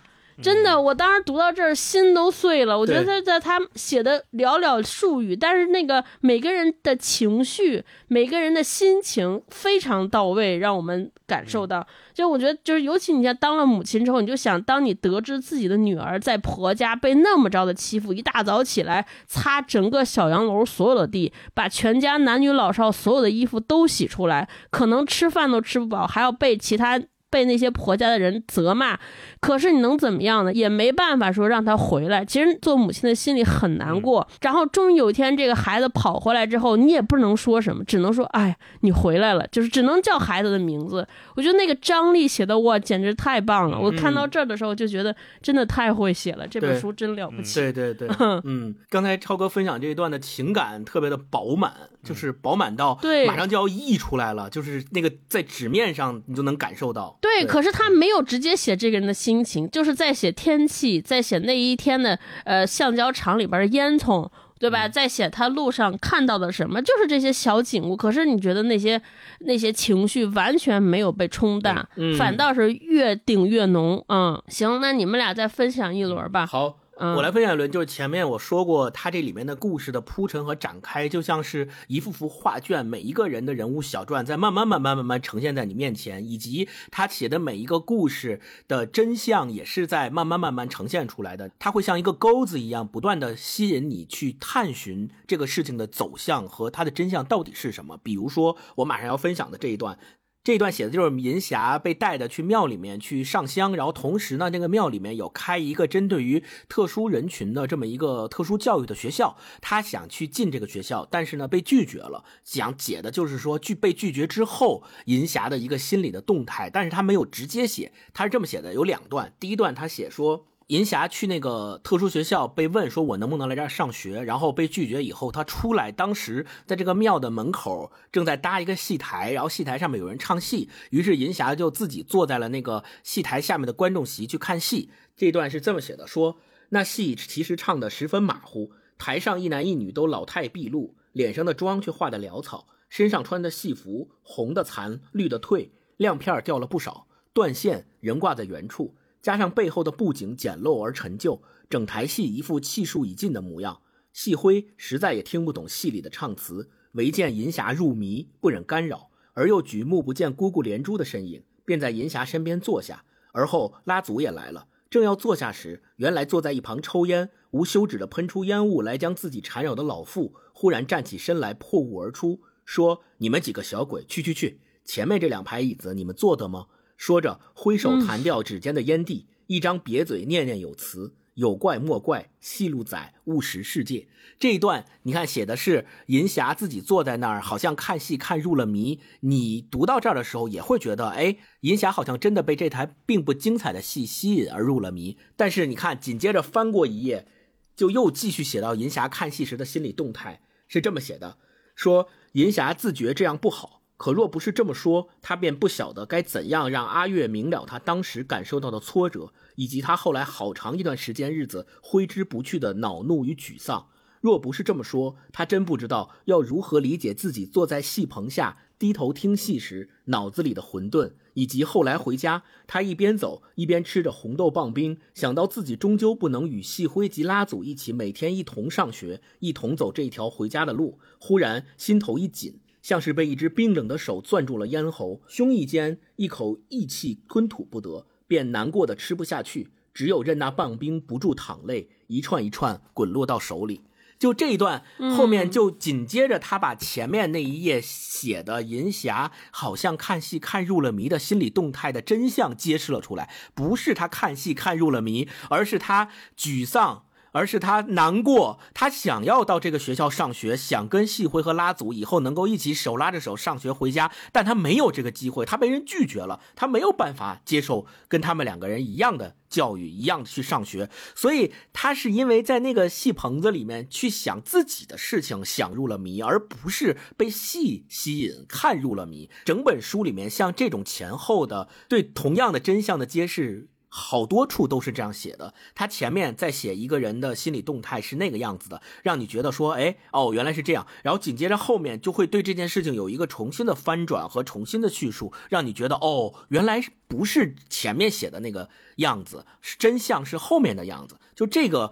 真的，我当时读到这儿，心都碎了。我觉得他在他写的寥寥数语，但是那个每个人的情绪、每个人的心情非常到位，让我们感受到。就我觉得，就是尤其你像当了母亲之后，你就想，当你得知自己的女儿在婆家被那么着的欺负，一大早起来擦整个小洋楼所有的地，把全家男女老少所有的衣服都洗出来，可能吃饭都吃不饱，还要被其他。被那些婆家的人责骂，可是你能怎么样呢？也没办法说让他回来。其实做母亲的心里很难过。然后终于有一天，这个孩子跑回来之后，你也不能说什么，只能说：“哎，你回来了。”就是只能叫孩子的名字。我觉得那个张力写的哇，简直太棒了！我看到这儿的时候就觉得真的太会写了，这本书真了不起。对对对，嗯，刚才超哥分享这一段的情感特别的饱满，就是饱满到对，马上就要溢出来了，就是那个在纸面上你就能感受到。对，可是他没有直接写这个人的心情，就是在写天气，在写那一天的呃橡胶厂里边的烟囱，对吧？在写他路上看到的什么，就是这些小景物。可是你觉得那些那些情绪完全没有被冲淡，反倒是越顶越浓。嗯，行，那你们俩再分享一轮吧。好。我来分享一轮，就是前面我说过，他这里面的故事的铺陈和展开，就像是一幅幅画卷，每一个人的人物小传在慢慢、慢慢、慢慢呈现在你面前，以及他写的每一个故事的真相也是在慢慢、慢慢呈现出来的。他会像一个钩子一样，不断的吸引你去探寻这个事情的走向和它的真相到底是什么。比如说，我马上要分享的这一段。这段写的就是银霞被带的去庙里面去上香，然后同时呢，那个庙里面有开一个针对于特殊人群的这么一个特殊教育的学校，他想去进这个学校，但是呢被拒绝了。讲解的就是说拒被拒绝之后，银霞的一个心理的动态，但是他没有直接写，他是这么写的，有两段。第一段他写说。银霞去那个特殊学校，被问说：“我能不能来这儿上学？”然后被拒绝以后，他出来，当时在这个庙的门口正在搭一个戏台，然后戏台上面有人唱戏，于是银霞就自己坐在了那个戏台下面的观众席去看戏。这段是这么写的：说那戏其实唱的十分马虎，台上一男一女都老态毕露，脸上的妆却画得潦草，身上穿的戏服红的残，绿的褪，亮片掉了不少，断线仍挂在原处。加上背后的布景简陋而陈旧，整台戏一副气数已尽的模样。细辉实在也听不懂戏里的唱词，唯见银霞入迷，不忍干扰，而又举目不见姑姑连珠的身影，便在银霞身边坐下。而后拉祖也来了，正要坐下时，原来坐在一旁抽烟、无休止的喷出烟雾来将自己缠绕的老妇，忽然站起身来，破雾而出，说：“你们几个小鬼，去去去！前面这两排椅子，你们坐的吗？”说着，挥手弹掉指尖的烟蒂，一张瘪嘴念念有词：“有怪莫怪，戏路窄，误识世界。”这一段你看写的是银霞自己坐在那儿，好像看戏看入了迷。你读到这儿的时候，也会觉得，哎，银霞好像真的被这台并不精彩的戏吸引而入了迷。但是你看，紧接着翻过一页，就又继续写到银霞看戏时的心理动态，是这么写的：说银霞自觉这样不好。可若不是这么说，他便不晓得该怎样让阿月明了他当时感受到的挫折，以及他后来好长一段时间日子挥之不去的恼怒与沮丧。若不是这么说，他真不知道要如何理解自己坐在戏棚下低头听戏时脑子里的混沌，以及后来回家，他一边走一边吃着红豆棒冰，想到自己终究不能与戏辉及拉祖一起每天一同上学，一同走这条回家的路，忽然心头一紧。像是被一只冰冷的手攥住了咽喉，胸臆间一口义气吞吐不得，便难过的吃不下去，只有任那棒冰不住淌泪，一串一串滚落到手里。就这一段后面就紧接着他把前面那一页写的银霞好像看戏看入了迷的心理动态的真相揭示了出来，不是他看戏看入了迷，而是他沮丧。而是他难过，他想要到这个学校上学，想跟细辉和拉祖以后能够一起手拉着手上学回家，但他没有这个机会，他被人拒绝了，他没有办法接受跟他们两个人一样的教育，一样的去上学，所以他是因为在那个戏棚子里面去想自己的事情，想入了迷，而不是被戏吸引看入了迷。整本书里面像这种前后的对同样的真相的揭示。好多处都是这样写的，他前面在写一个人的心理动态是那个样子的，让你觉得说，哎，哦，原来是这样，然后紧接着后面就会对这件事情有一个重新的翻转和重新的叙述，让你觉得，哦，原来不是前面写的那个样子，是真相是后面的样子，就这个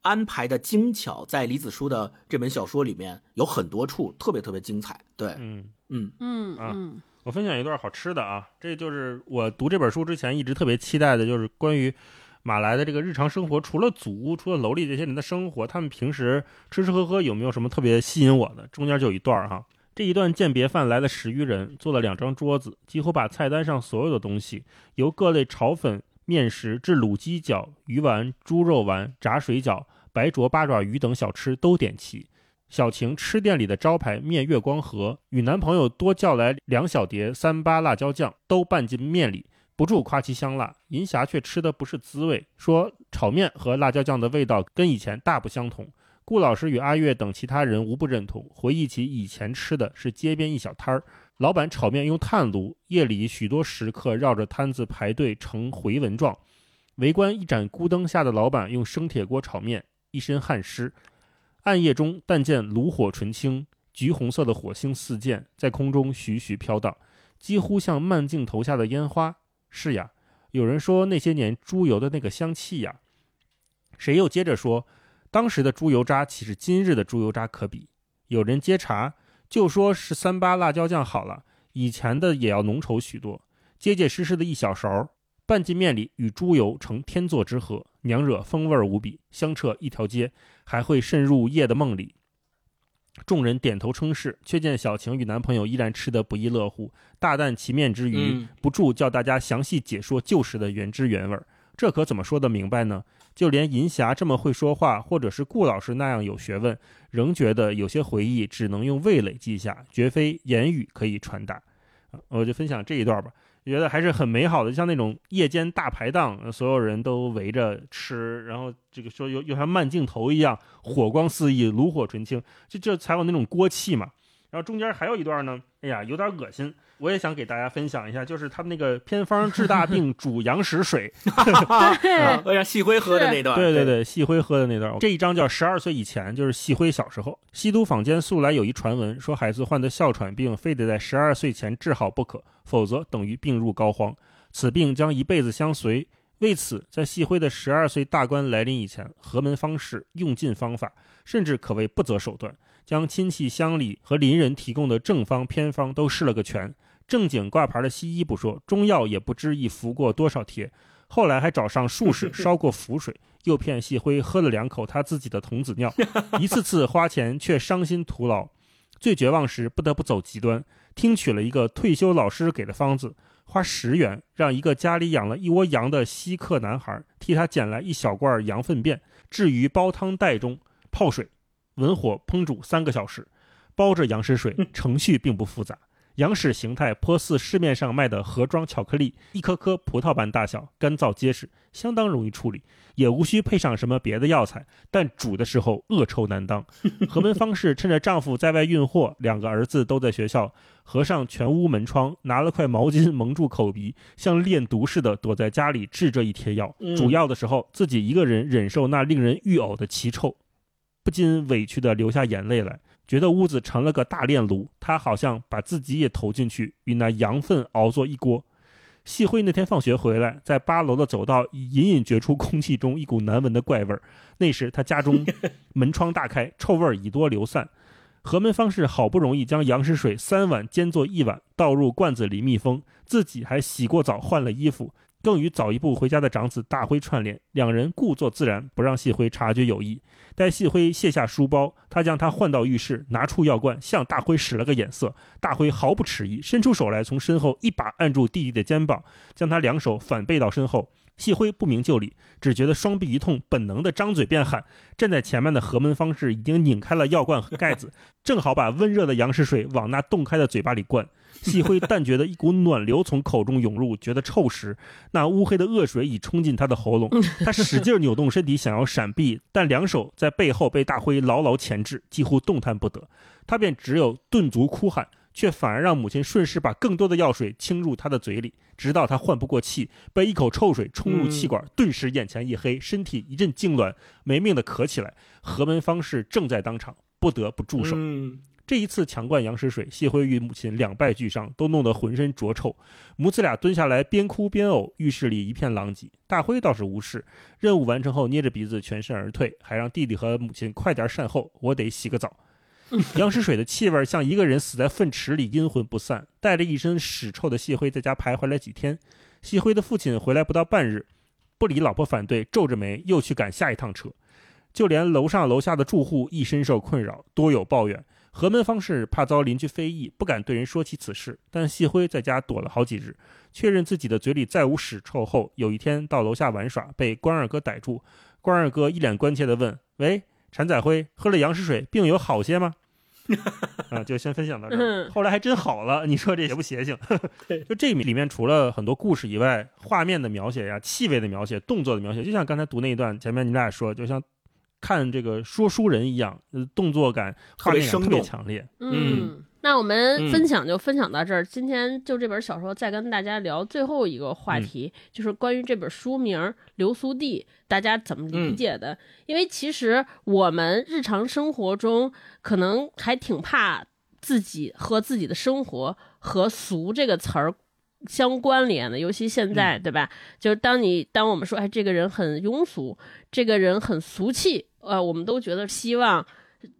安排的精巧，在李子书的这本小说里面有很多处特别特别精彩，对，嗯嗯嗯嗯。我分享一段好吃的啊，这就是我读这本书之前一直特别期待的，就是关于马来的这个日常生活，除了祖屋，除了楼里这些人的生活，他们平时吃吃喝喝有没有什么特别吸引我的？中间就有一段哈，这一段鉴别饭来了十余人，做了两张桌子，几乎把菜单上所有的东西，由各类炒粉、面食至卤鸡脚、鱼丸、猪肉丸、炸水饺、白灼八爪鱼等小吃都点齐。小晴吃店里的招牌面月光河，与男朋友多叫来两小碟三八辣椒酱，都拌进面里，不住夸其香辣。银霞却吃的不是滋味，说炒面和辣椒酱的味道跟以前大不相同。顾老师与阿月等其他人无不认同，回忆起以前吃的是街边一小摊儿，老板炒面用炭炉，夜里许多食客绕着摊子排队成回纹状，围观一盏孤灯下的老板用生铁锅炒面，一身汗湿。暗夜中，但见炉火纯青，橘红色的火星四溅，在空中徐徐飘荡，几乎像慢镜头下的烟花。是呀，有人说那些年猪油的那个香气呀。谁又接着说，当时的猪油渣岂是今日的猪油渣可比？有人接茬，就说是三八辣椒酱好了，以前的也要浓稠许多，结结实实的一小勺，拌进面里，与猪油成天作之合，娘惹风味无比，香彻一条街。还会渗入夜的梦里。众人点头称是，却见小晴与男朋友依然吃得不亦乐乎，大啖其面之余，不住叫大家详细解说旧时的原汁原味。这可怎么说得明白呢？就连银霞这么会说话，或者是顾老师那样有学问，仍觉得有些回忆只能用味蕾记下，绝非言语可以传达。我就分享这一段吧。觉得还是很美好的，像那种夜间大排档，所有人都围着吃，然后这个说又又像慢镜头一样，火光四溢，炉火纯青，就这才有那种锅气嘛。然后中间还有一段呢，哎呀，有点恶心。我也想给大家分享一下，就是他们那个偏方治大病 煮羊屎水，对，让细辉喝的那段。对对对，细辉喝的那段。这一章叫十二岁以前，就是细辉小时候。西都坊间素来有一传闻，说孩子患的哮喘病，非得在十二岁前治好不可，否则等于病入膏肓，此病将一辈子相随。为此，在细辉的十二岁大关来临以前，何门方士用尽方法，甚至可谓不择手段，将亲戚乡里和邻人提供的正方偏方都试了个全。正经挂牌的西医不说，中药也不知已服过多少帖。后来还找上术士烧过符水，诱骗细辉喝了两口他自己的童子尿，一次次花钱却伤心徒劳。最绝望时，不得不走极端，听取了一个退休老师给的方子，花十元让一个家里养了一窝羊的稀客男孩替他捡来一小罐羊粪便，置于煲汤袋中泡水，文火烹煮三个小时，包着羊屎水，程序并不复杂。羊屎形态颇似市面上卖的盒装巧克力，一颗颗葡萄般大小，干燥结实，相当容易处理，也无需配上什么别的药材。但煮的时候恶臭难当。何门方氏趁着丈夫在外运货，两个儿子都在学校，合上全屋门窗，拿了块毛巾蒙住口鼻，像练毒似的躲在家里制这一贴药。煮药的时候，自己一个人忍受那令人欲呕的奇臭，不禁委屈地流下眼泪来。觉得屋子成了个大炼炉，他好像把自己也投进去，与那羊粪熬作一锅。细辉那天放学回来，在八楼的走道隐隐觉出空气中一股难闻的怪味儿。那时他家中 门窗大开，臭味儿已多流散。何门方士好不容易将羊屎水三碗煎作一碗，倒入罐子里密封，自己还洗过澡换了衣服，更与早一步回家的长子大辉串联，两人故作自然，不让细辉察觉有异。待细辉卸下书包，他将他唤到浴室，拿出药罐，向大辉使了个眼色。大辉毫不迟疑，伸出手来，从身后一把按住弟弟的肩膀，将他两手反背到身后。细辉不明就里，只觉得双臂一痛，本能的张嘴便喊。站在前面的何门方士已经拧开了药罐和盖子，正好把温热的羊屎水往那洞开的嘴巴里灌。细辉但觉得一股暖流从口中涌入，觉得臭时，那乌黑的恶水已冲进他的喉咙。他使劲扭动身体想要闪避，但两手在背后被大灰牢牢钳制，几乎动弹不得。他便只有顿足哭喊。却反而让母亲顺势把更多的药水倾入他的嘴里，直到他换不过气，被一口臭水冲入气管，顿时眼前一黑，身体一阵痉挛，没命的咳起来。何门方士正在当场，不得不住手。这一次强灌羊屎水，谢辉与母亲两败俱伤，都弄得浑身浊臭。母子俩蹲下来，边哭边呕，浴室里一片狼藉。大辉倒是无事，任务完成后捏着鼻子全身而退，还让弟弟和母亲快点善后，我得洗个澡。羊屎水的气味像一个人死在粪池里，阴魂不散。带着一身屎臭的谢辉在家徘徊了几天。谢辉的父亲回来不到半日，不理老婆反对，皱着眉又去赶下一趟车。就连楼上楼下的住户亦深受困扰，多有抱怨。何门方士怕遭邻居非议，不敢对人说起此事。但细辉在家躲了好几日，确认自己的嘴里再无屎臭后，有一天到楼下玩耍，被关二哥逮住。关二哥一脸关切地问：“喂？”陈载辉喝了羊屎水，病有好些吗？啊，就先分享到这儿。后来还真好了，你说这邪不邪性？就这里面除了很多故事以外，画面的描写呀、气味的描写、动作的描写，就像刚才读那一段，前面你俩说，就像看这个说书人一样，动作感、画面感特别强烈。嗯。那我们分享就分享到这儿。今天就这本小说，再跟大家聊最后一个话题，就是关于这本书名《流苏地》，大家怎么理解的？因为其实我们日常生活中可能还挺怕自己和自己的生活和“俗”这个词儿相关联的，尤其现在，对吧？就是当你当我们说，哎，这个人很庸俗，这个人很俗气，呃，我们都觉得希望。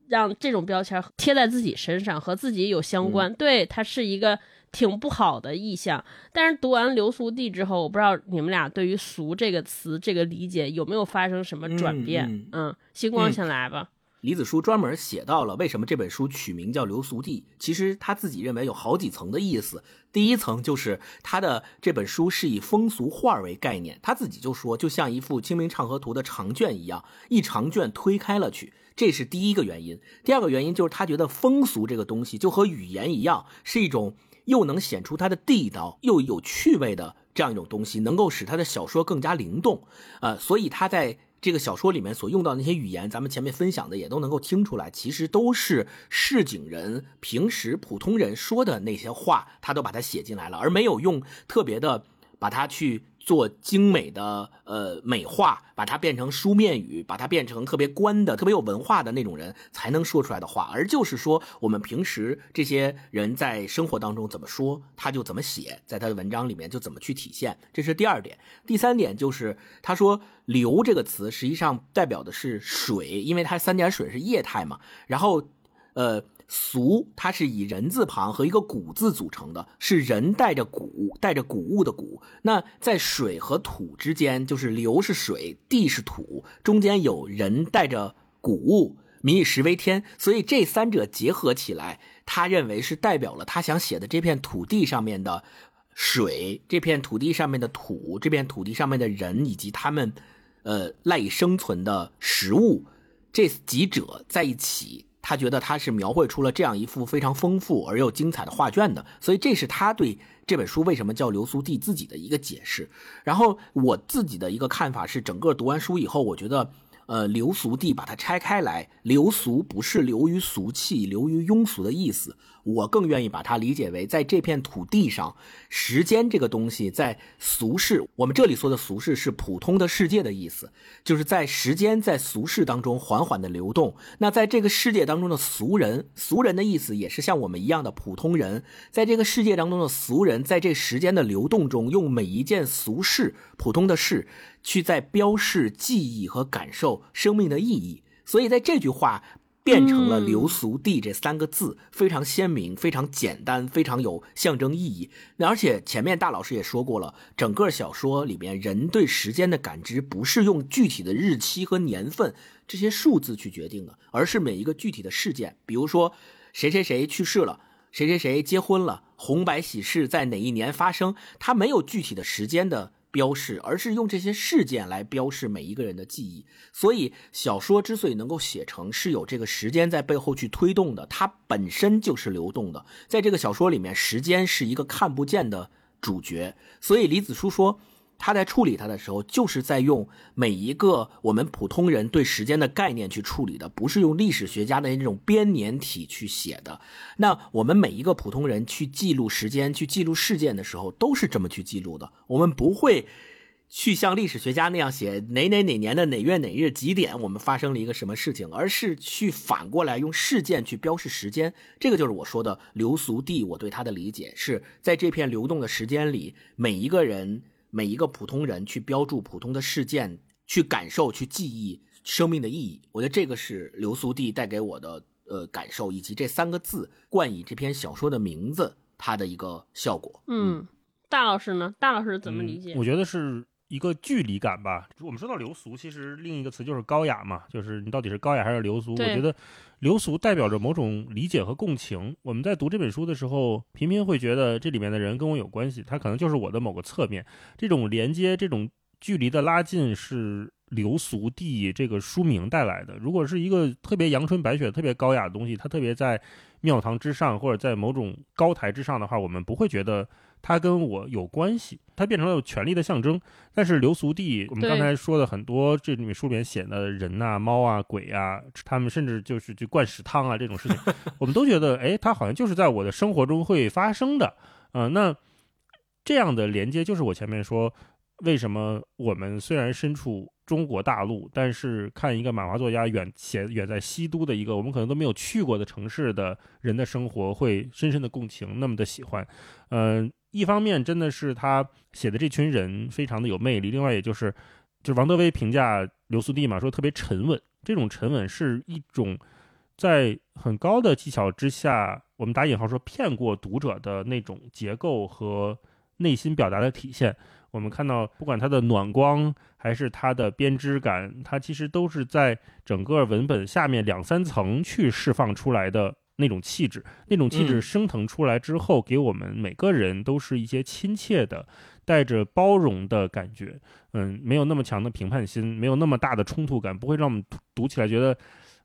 让这种标签贴在自己身上，和自己有相关，对它是一个挺不好的意象。但是读完《流俗地》之后，我不知道你们俩对于“俗”这个词这个理解有没有发生什么转变？嗯，星光先来吧。李子书专门写到了为什么这本书取名叫《流俗地》，其实他自己认为有好几层的意思。第一层就是他的这本书是以风俗画为概念，他自己就说就像一幅《清明上河图》的长卷一样，一长卷推开了去。这是第一个原因，第二个原因就是他觉得风俗这个东西就和语言一样，是一种又能显出它的地道又有趣味的这样一种东西，能够使他的小说更加灵动。呃，所以他在这个小说里面所用到那些语言，咱们前面分享的也都能够听出来，其实都是市井人平时普通人说的那些话，他都把它写进来了，而没有用特别的把它去。做精美的呃美化，把它变成书面语，把它变成特别官的、特别有文化的那种人才能说出来的话，而就是说我们平时这些人在生活当中怎么说，他就怎么写，在他的文章里面就怎么去体现。这是第二点。第三点就是他说“流”这个词实际上代表的是水，因为它三点水是液态嘛。然后，呃。俗，它是以人字旁和一个谷字组成的，是人带着谷，带着谷物的谷。那在水和土之间，就是流是水，地是土，中间有人带着谷物，民以食为天。所以这三者结合起来，他认为是代表了他想写的这片土地上面的水，这片土地上面的土，这片土地上面的人以及他们，呃，赖以生存的食物，这几者在一起。他觉得他是描绘出了这样一幅非常丰富而又精彩的画卷的，所以这是他对这本书为什么叫流苏地自己的一个解释。然后我自己的一个看法是，整个读完书以后，我觉得。呃，流俗地把它拆开来，流俗不是流于俗气、流于庸俗的意思，我更愿意把它理解为，在这片土地上，时间这个东西在俗世，我们这里说的俗世是普通的世界的意思，就是在时间在俗世当中缓缓的流动。那在这个世界当中的俗人，俗人的意思也是像我们一样的普通人，在这个世界当中的俗人，在这时间的流动中，用每一件俗事、普通的事。去在标示记忆和感受生命的意义，所以在这句话变成了流俗地这三个字，非常鲜明，非常简单，非常有象征意义。而且前面大老师也说过了，整个小说里面人对时间的感知不是用具体的日期和年份这些数字去决定的，而是每一个具体的事件，比如说谁谁谁去世了，谁谁谁结婚了，红白喜事在哪一年发生，它没有具体的时间的。标示，而是用这些事件来标示每一个人的记忆。所以，小说之所以能够写成，是有这个时间在背后去推动的，它本身就是流动的。在这个小说里面，时间是一个看不见的主角。所以，李子书说。他在处理它的时候，就是在用每一个我们普通人对时间的概念去处理的，不是用历史学家的那种编年体去写的。那我们每一个普通人去记录时间、去记录事件的时候，都是这么去记录的。我们不会去像历史学家那样写哪哪哪年的哪月哪日几点我们发生了一个什么事情，而是去反过来用事件去标示时间。这个就是我说的流俗地。我对他的理解是在这片流动的时间里，每一个人。每一个普通人去标注普通的事件，去感受、去记忆生命的意义。我觉得这个是流苏地带给我的呃感受，以及这三个字冠以这篇小说的名字，它的一个效果。嗯，大老师呢？大老师怎么理解？我觉得是一个距离感吧。我们说到流俗，其实另一个词就是高雅嘛，就是你到底是高雅还是流俗？我觉得。流俗代表着某种理解和共情。我们在读这本书的时候，频频会觉得这里面的人跟我有关系，他可能就是我的某个侧面。这种连接、这种距离的拉近，是流俗地这个书名带来的。如果是一个特别阳春白雪、特别高雅的东西，它特别在庙堂之上，或者在某种高台之上的话，我们不会觉得。它跟我有关系，它变成了权力的象征。但是流俗地，我们刚才说的很多，这里面书里面写的人呐、猫啊、鬼啊，他们甚至就是去灌屎汤啊这种事情，我们都觉得，哎，它好像就是在我的生活中会发生的。嗯，那这样的连接，就是我前面说，为什么我们虽然身处中国大陆，但是看一个漫画作家远写远在西都的一个我们可能都没有去过的城市的人的生活，会深深的共情，那么的喜欢，嗯。一方面真的是他写的这群人非常的有魅力，另外也就是，就是王德威评价刘苏娣嘛，说特别沉稳。这种沉稳是一种在很高的技巧之下，我们打引号说骗过读者的那种结构和内心表达的体现。我们看到，不管他的暖光还是他的编织感，它其实都是在整个文本下面两三层去释放出来的。那种气质，那种气质升腾出来之后，给我们每个人都是一些亲切的、带着包容的感觉。嗯，没有那么强的评判心，没有那么大的冲突感，不会让我们读起来觉得，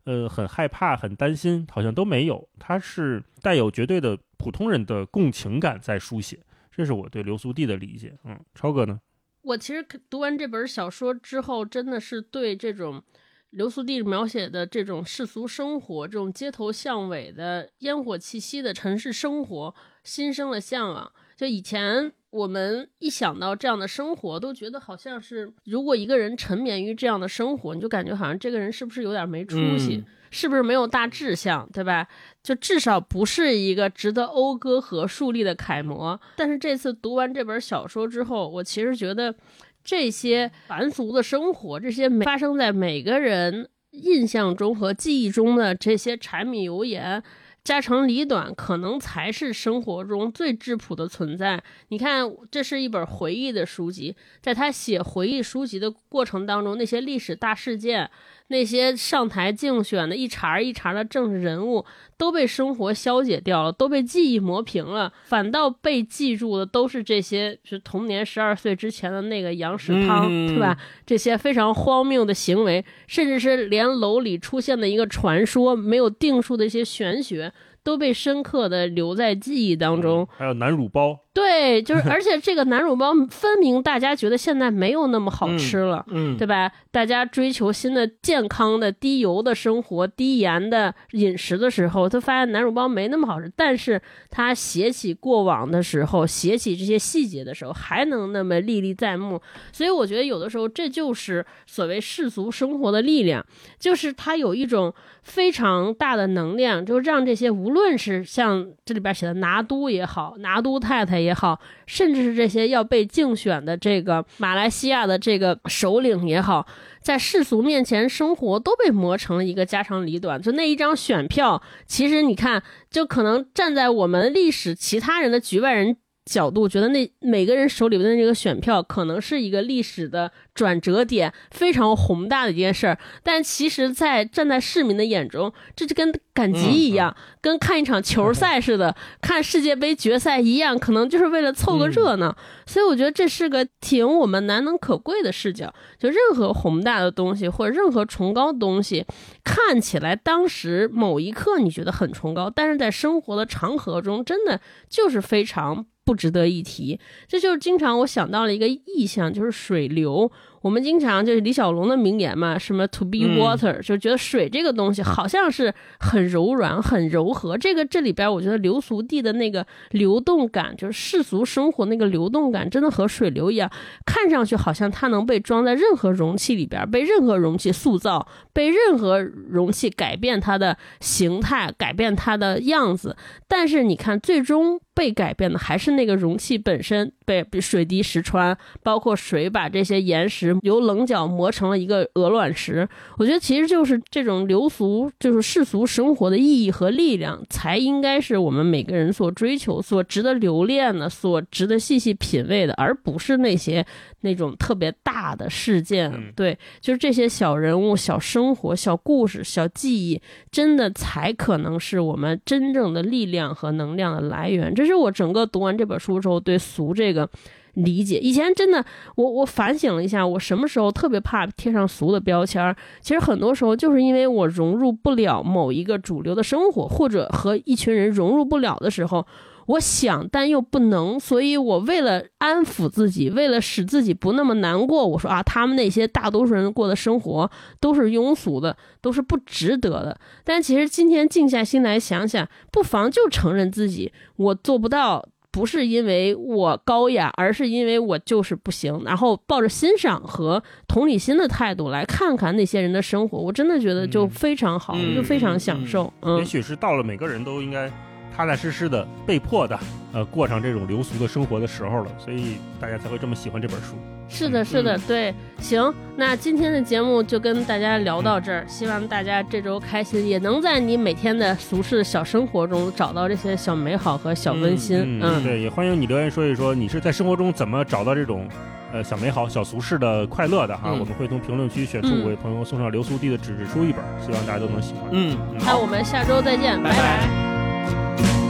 呃，很害怕、很担心，好像都没有。它是带有绝对的普通人的共情感在书写，这是我对流苏地的理解。嗯，超哥呢？我其实读完这本小说之后，真的是对这种。流苏地描写的这种世俗生活，这种街头巷尾的烟火气息的城市生活，心生了向往。就以前我们一想到这样的生活，都觉得好像是，如果一个人沉湎于这样的生活，你就感觉好像这个人是不是有点没出息，是不是没有大志向，对吧？就至少不是一个值得讴歌和树立的楷模。但是这次读完这本小说之后，我其实觉得。这些凡俗的生活，这些发生在每个人印象中和记忆中的这些柴米油盐、家长里短，可能才是生活中最质朴的存在。你看，这是一本回忆的书籍，在他写回忆书籍的过程当中，那些历史大事件。那些上台竞选的一茬一茬的政治人物都被生活消解掉了，都被记忆磨平了，反倒被记住的都是这些，是童年十二岁之前的那个羊屎汤，对吧？这些非常荒谬的行为，甚至是连楼里出现的一个传说没有定数的一些玄学。都被深刻的留在记忆当中。还有南乳包，对，就是而且这个南乳包分明大家觉得现在没有那么好吃了，嗯，对吧？大家追求新的健康的低油的生活、低盐的饮食的时候，他发现南乳包没那么好吃。但是他写起过往的时候，写起这些细节的时候，还能那么历历在目。所以我觉得有的时候这就是所谓世俗生活的力量，就是他有一种。非常大的能量，就让这些无论是像这里边写的拿督也好，拿督太太也好，甚至是这些要被竞选的这个马来西亚的这个首领也好，在世俗面前生活都被磨成了一个家长里短。就那一张选票，其实你看，就可能站在我们历史其他人的局外人。角度觉得那每个人手里边的那个选票可能是一个历史的转折点，非常宏大的一件事儿。但其实，在站在市民的眼中，这就跟赶集一样，跟看一场球赛似的，看世界杯决赛一样，可能就是为了凑个热闹。所以我觉得这是个挺我们难能可贵的视角。就任何宏大的东西或者任何崇高的东西，看起来当时某一刻你觉得很崇高，但是在生活的长河中，真的就是非常。不值得一提，这就是经常我想到了一个意象，就是水流。我们经常就是李小龙的名言嘛，什么 to be water，就觉得水这个东西好像是很柔软、很柔和。这个这里边，我觉得流俗地的那个流动感，就是世俗生活那个流动感，真的和水流一样，看上去好像它能被装在任何容器里边，被任何容器塑造，被任何容器改变它的形态，改变它的样子。但是你看，最终被改变的还是那个容器本身，被水滴石穿，包括水把这些岩石。由棱角磨成了一个鹅卵石，我觉得其实就是这种流俗，就是世俗生活的意义和力量，才应该是我们每个人所追求、所值得留恋的、所值得细细品味的，而不是那些那种特别大的事件。对，就是这些小人物、小生活、小故事、小记忆，真的才可能是我们真正的力量和能量的来源。这是我整个读完这本书之后对俗这个。理解以前真的，我我反省了一下，我什么时候特别怕贴上俗的标签儿？其实很多时候就是因为我融入不了某一个主流的生活，或者和一群人融入不了的时候，我想但又不能，所以我为了安抚自己，为了使自己不那么难过，我说啊，他们那些大多数人过的生活都是庸俗的，都是不值得的。但其实今天静下心来想想，不妨就承认自己我做不到。不是因为我高雅，而是因为我就是不行。然后抱着欣赏和同理心的态度来看看那些人的生活，我真的觉得就非常好，就非常享受。嗯，也许是到了每个人都应该。踏踏实实的，被迫的，呃，过上这种流俗的生活的时候了，所以大家才会这么喜欢这本书。是的，是的，对。行，那今天的节目就跟大家聊到这儿，希望大家这周开心，也能在你每天的俗世小生活中找到这些小美好和小温馨。嗯，对，也欢迎你留言说一说，你是在生活中怎么找到这种。呃，小美好、小俗世的快乐的哈，我们会从评论区选出五位朋友送上流苏地的纸质书一本，希望大家都能喜欢。嗯，那我们下周再见，拜拜。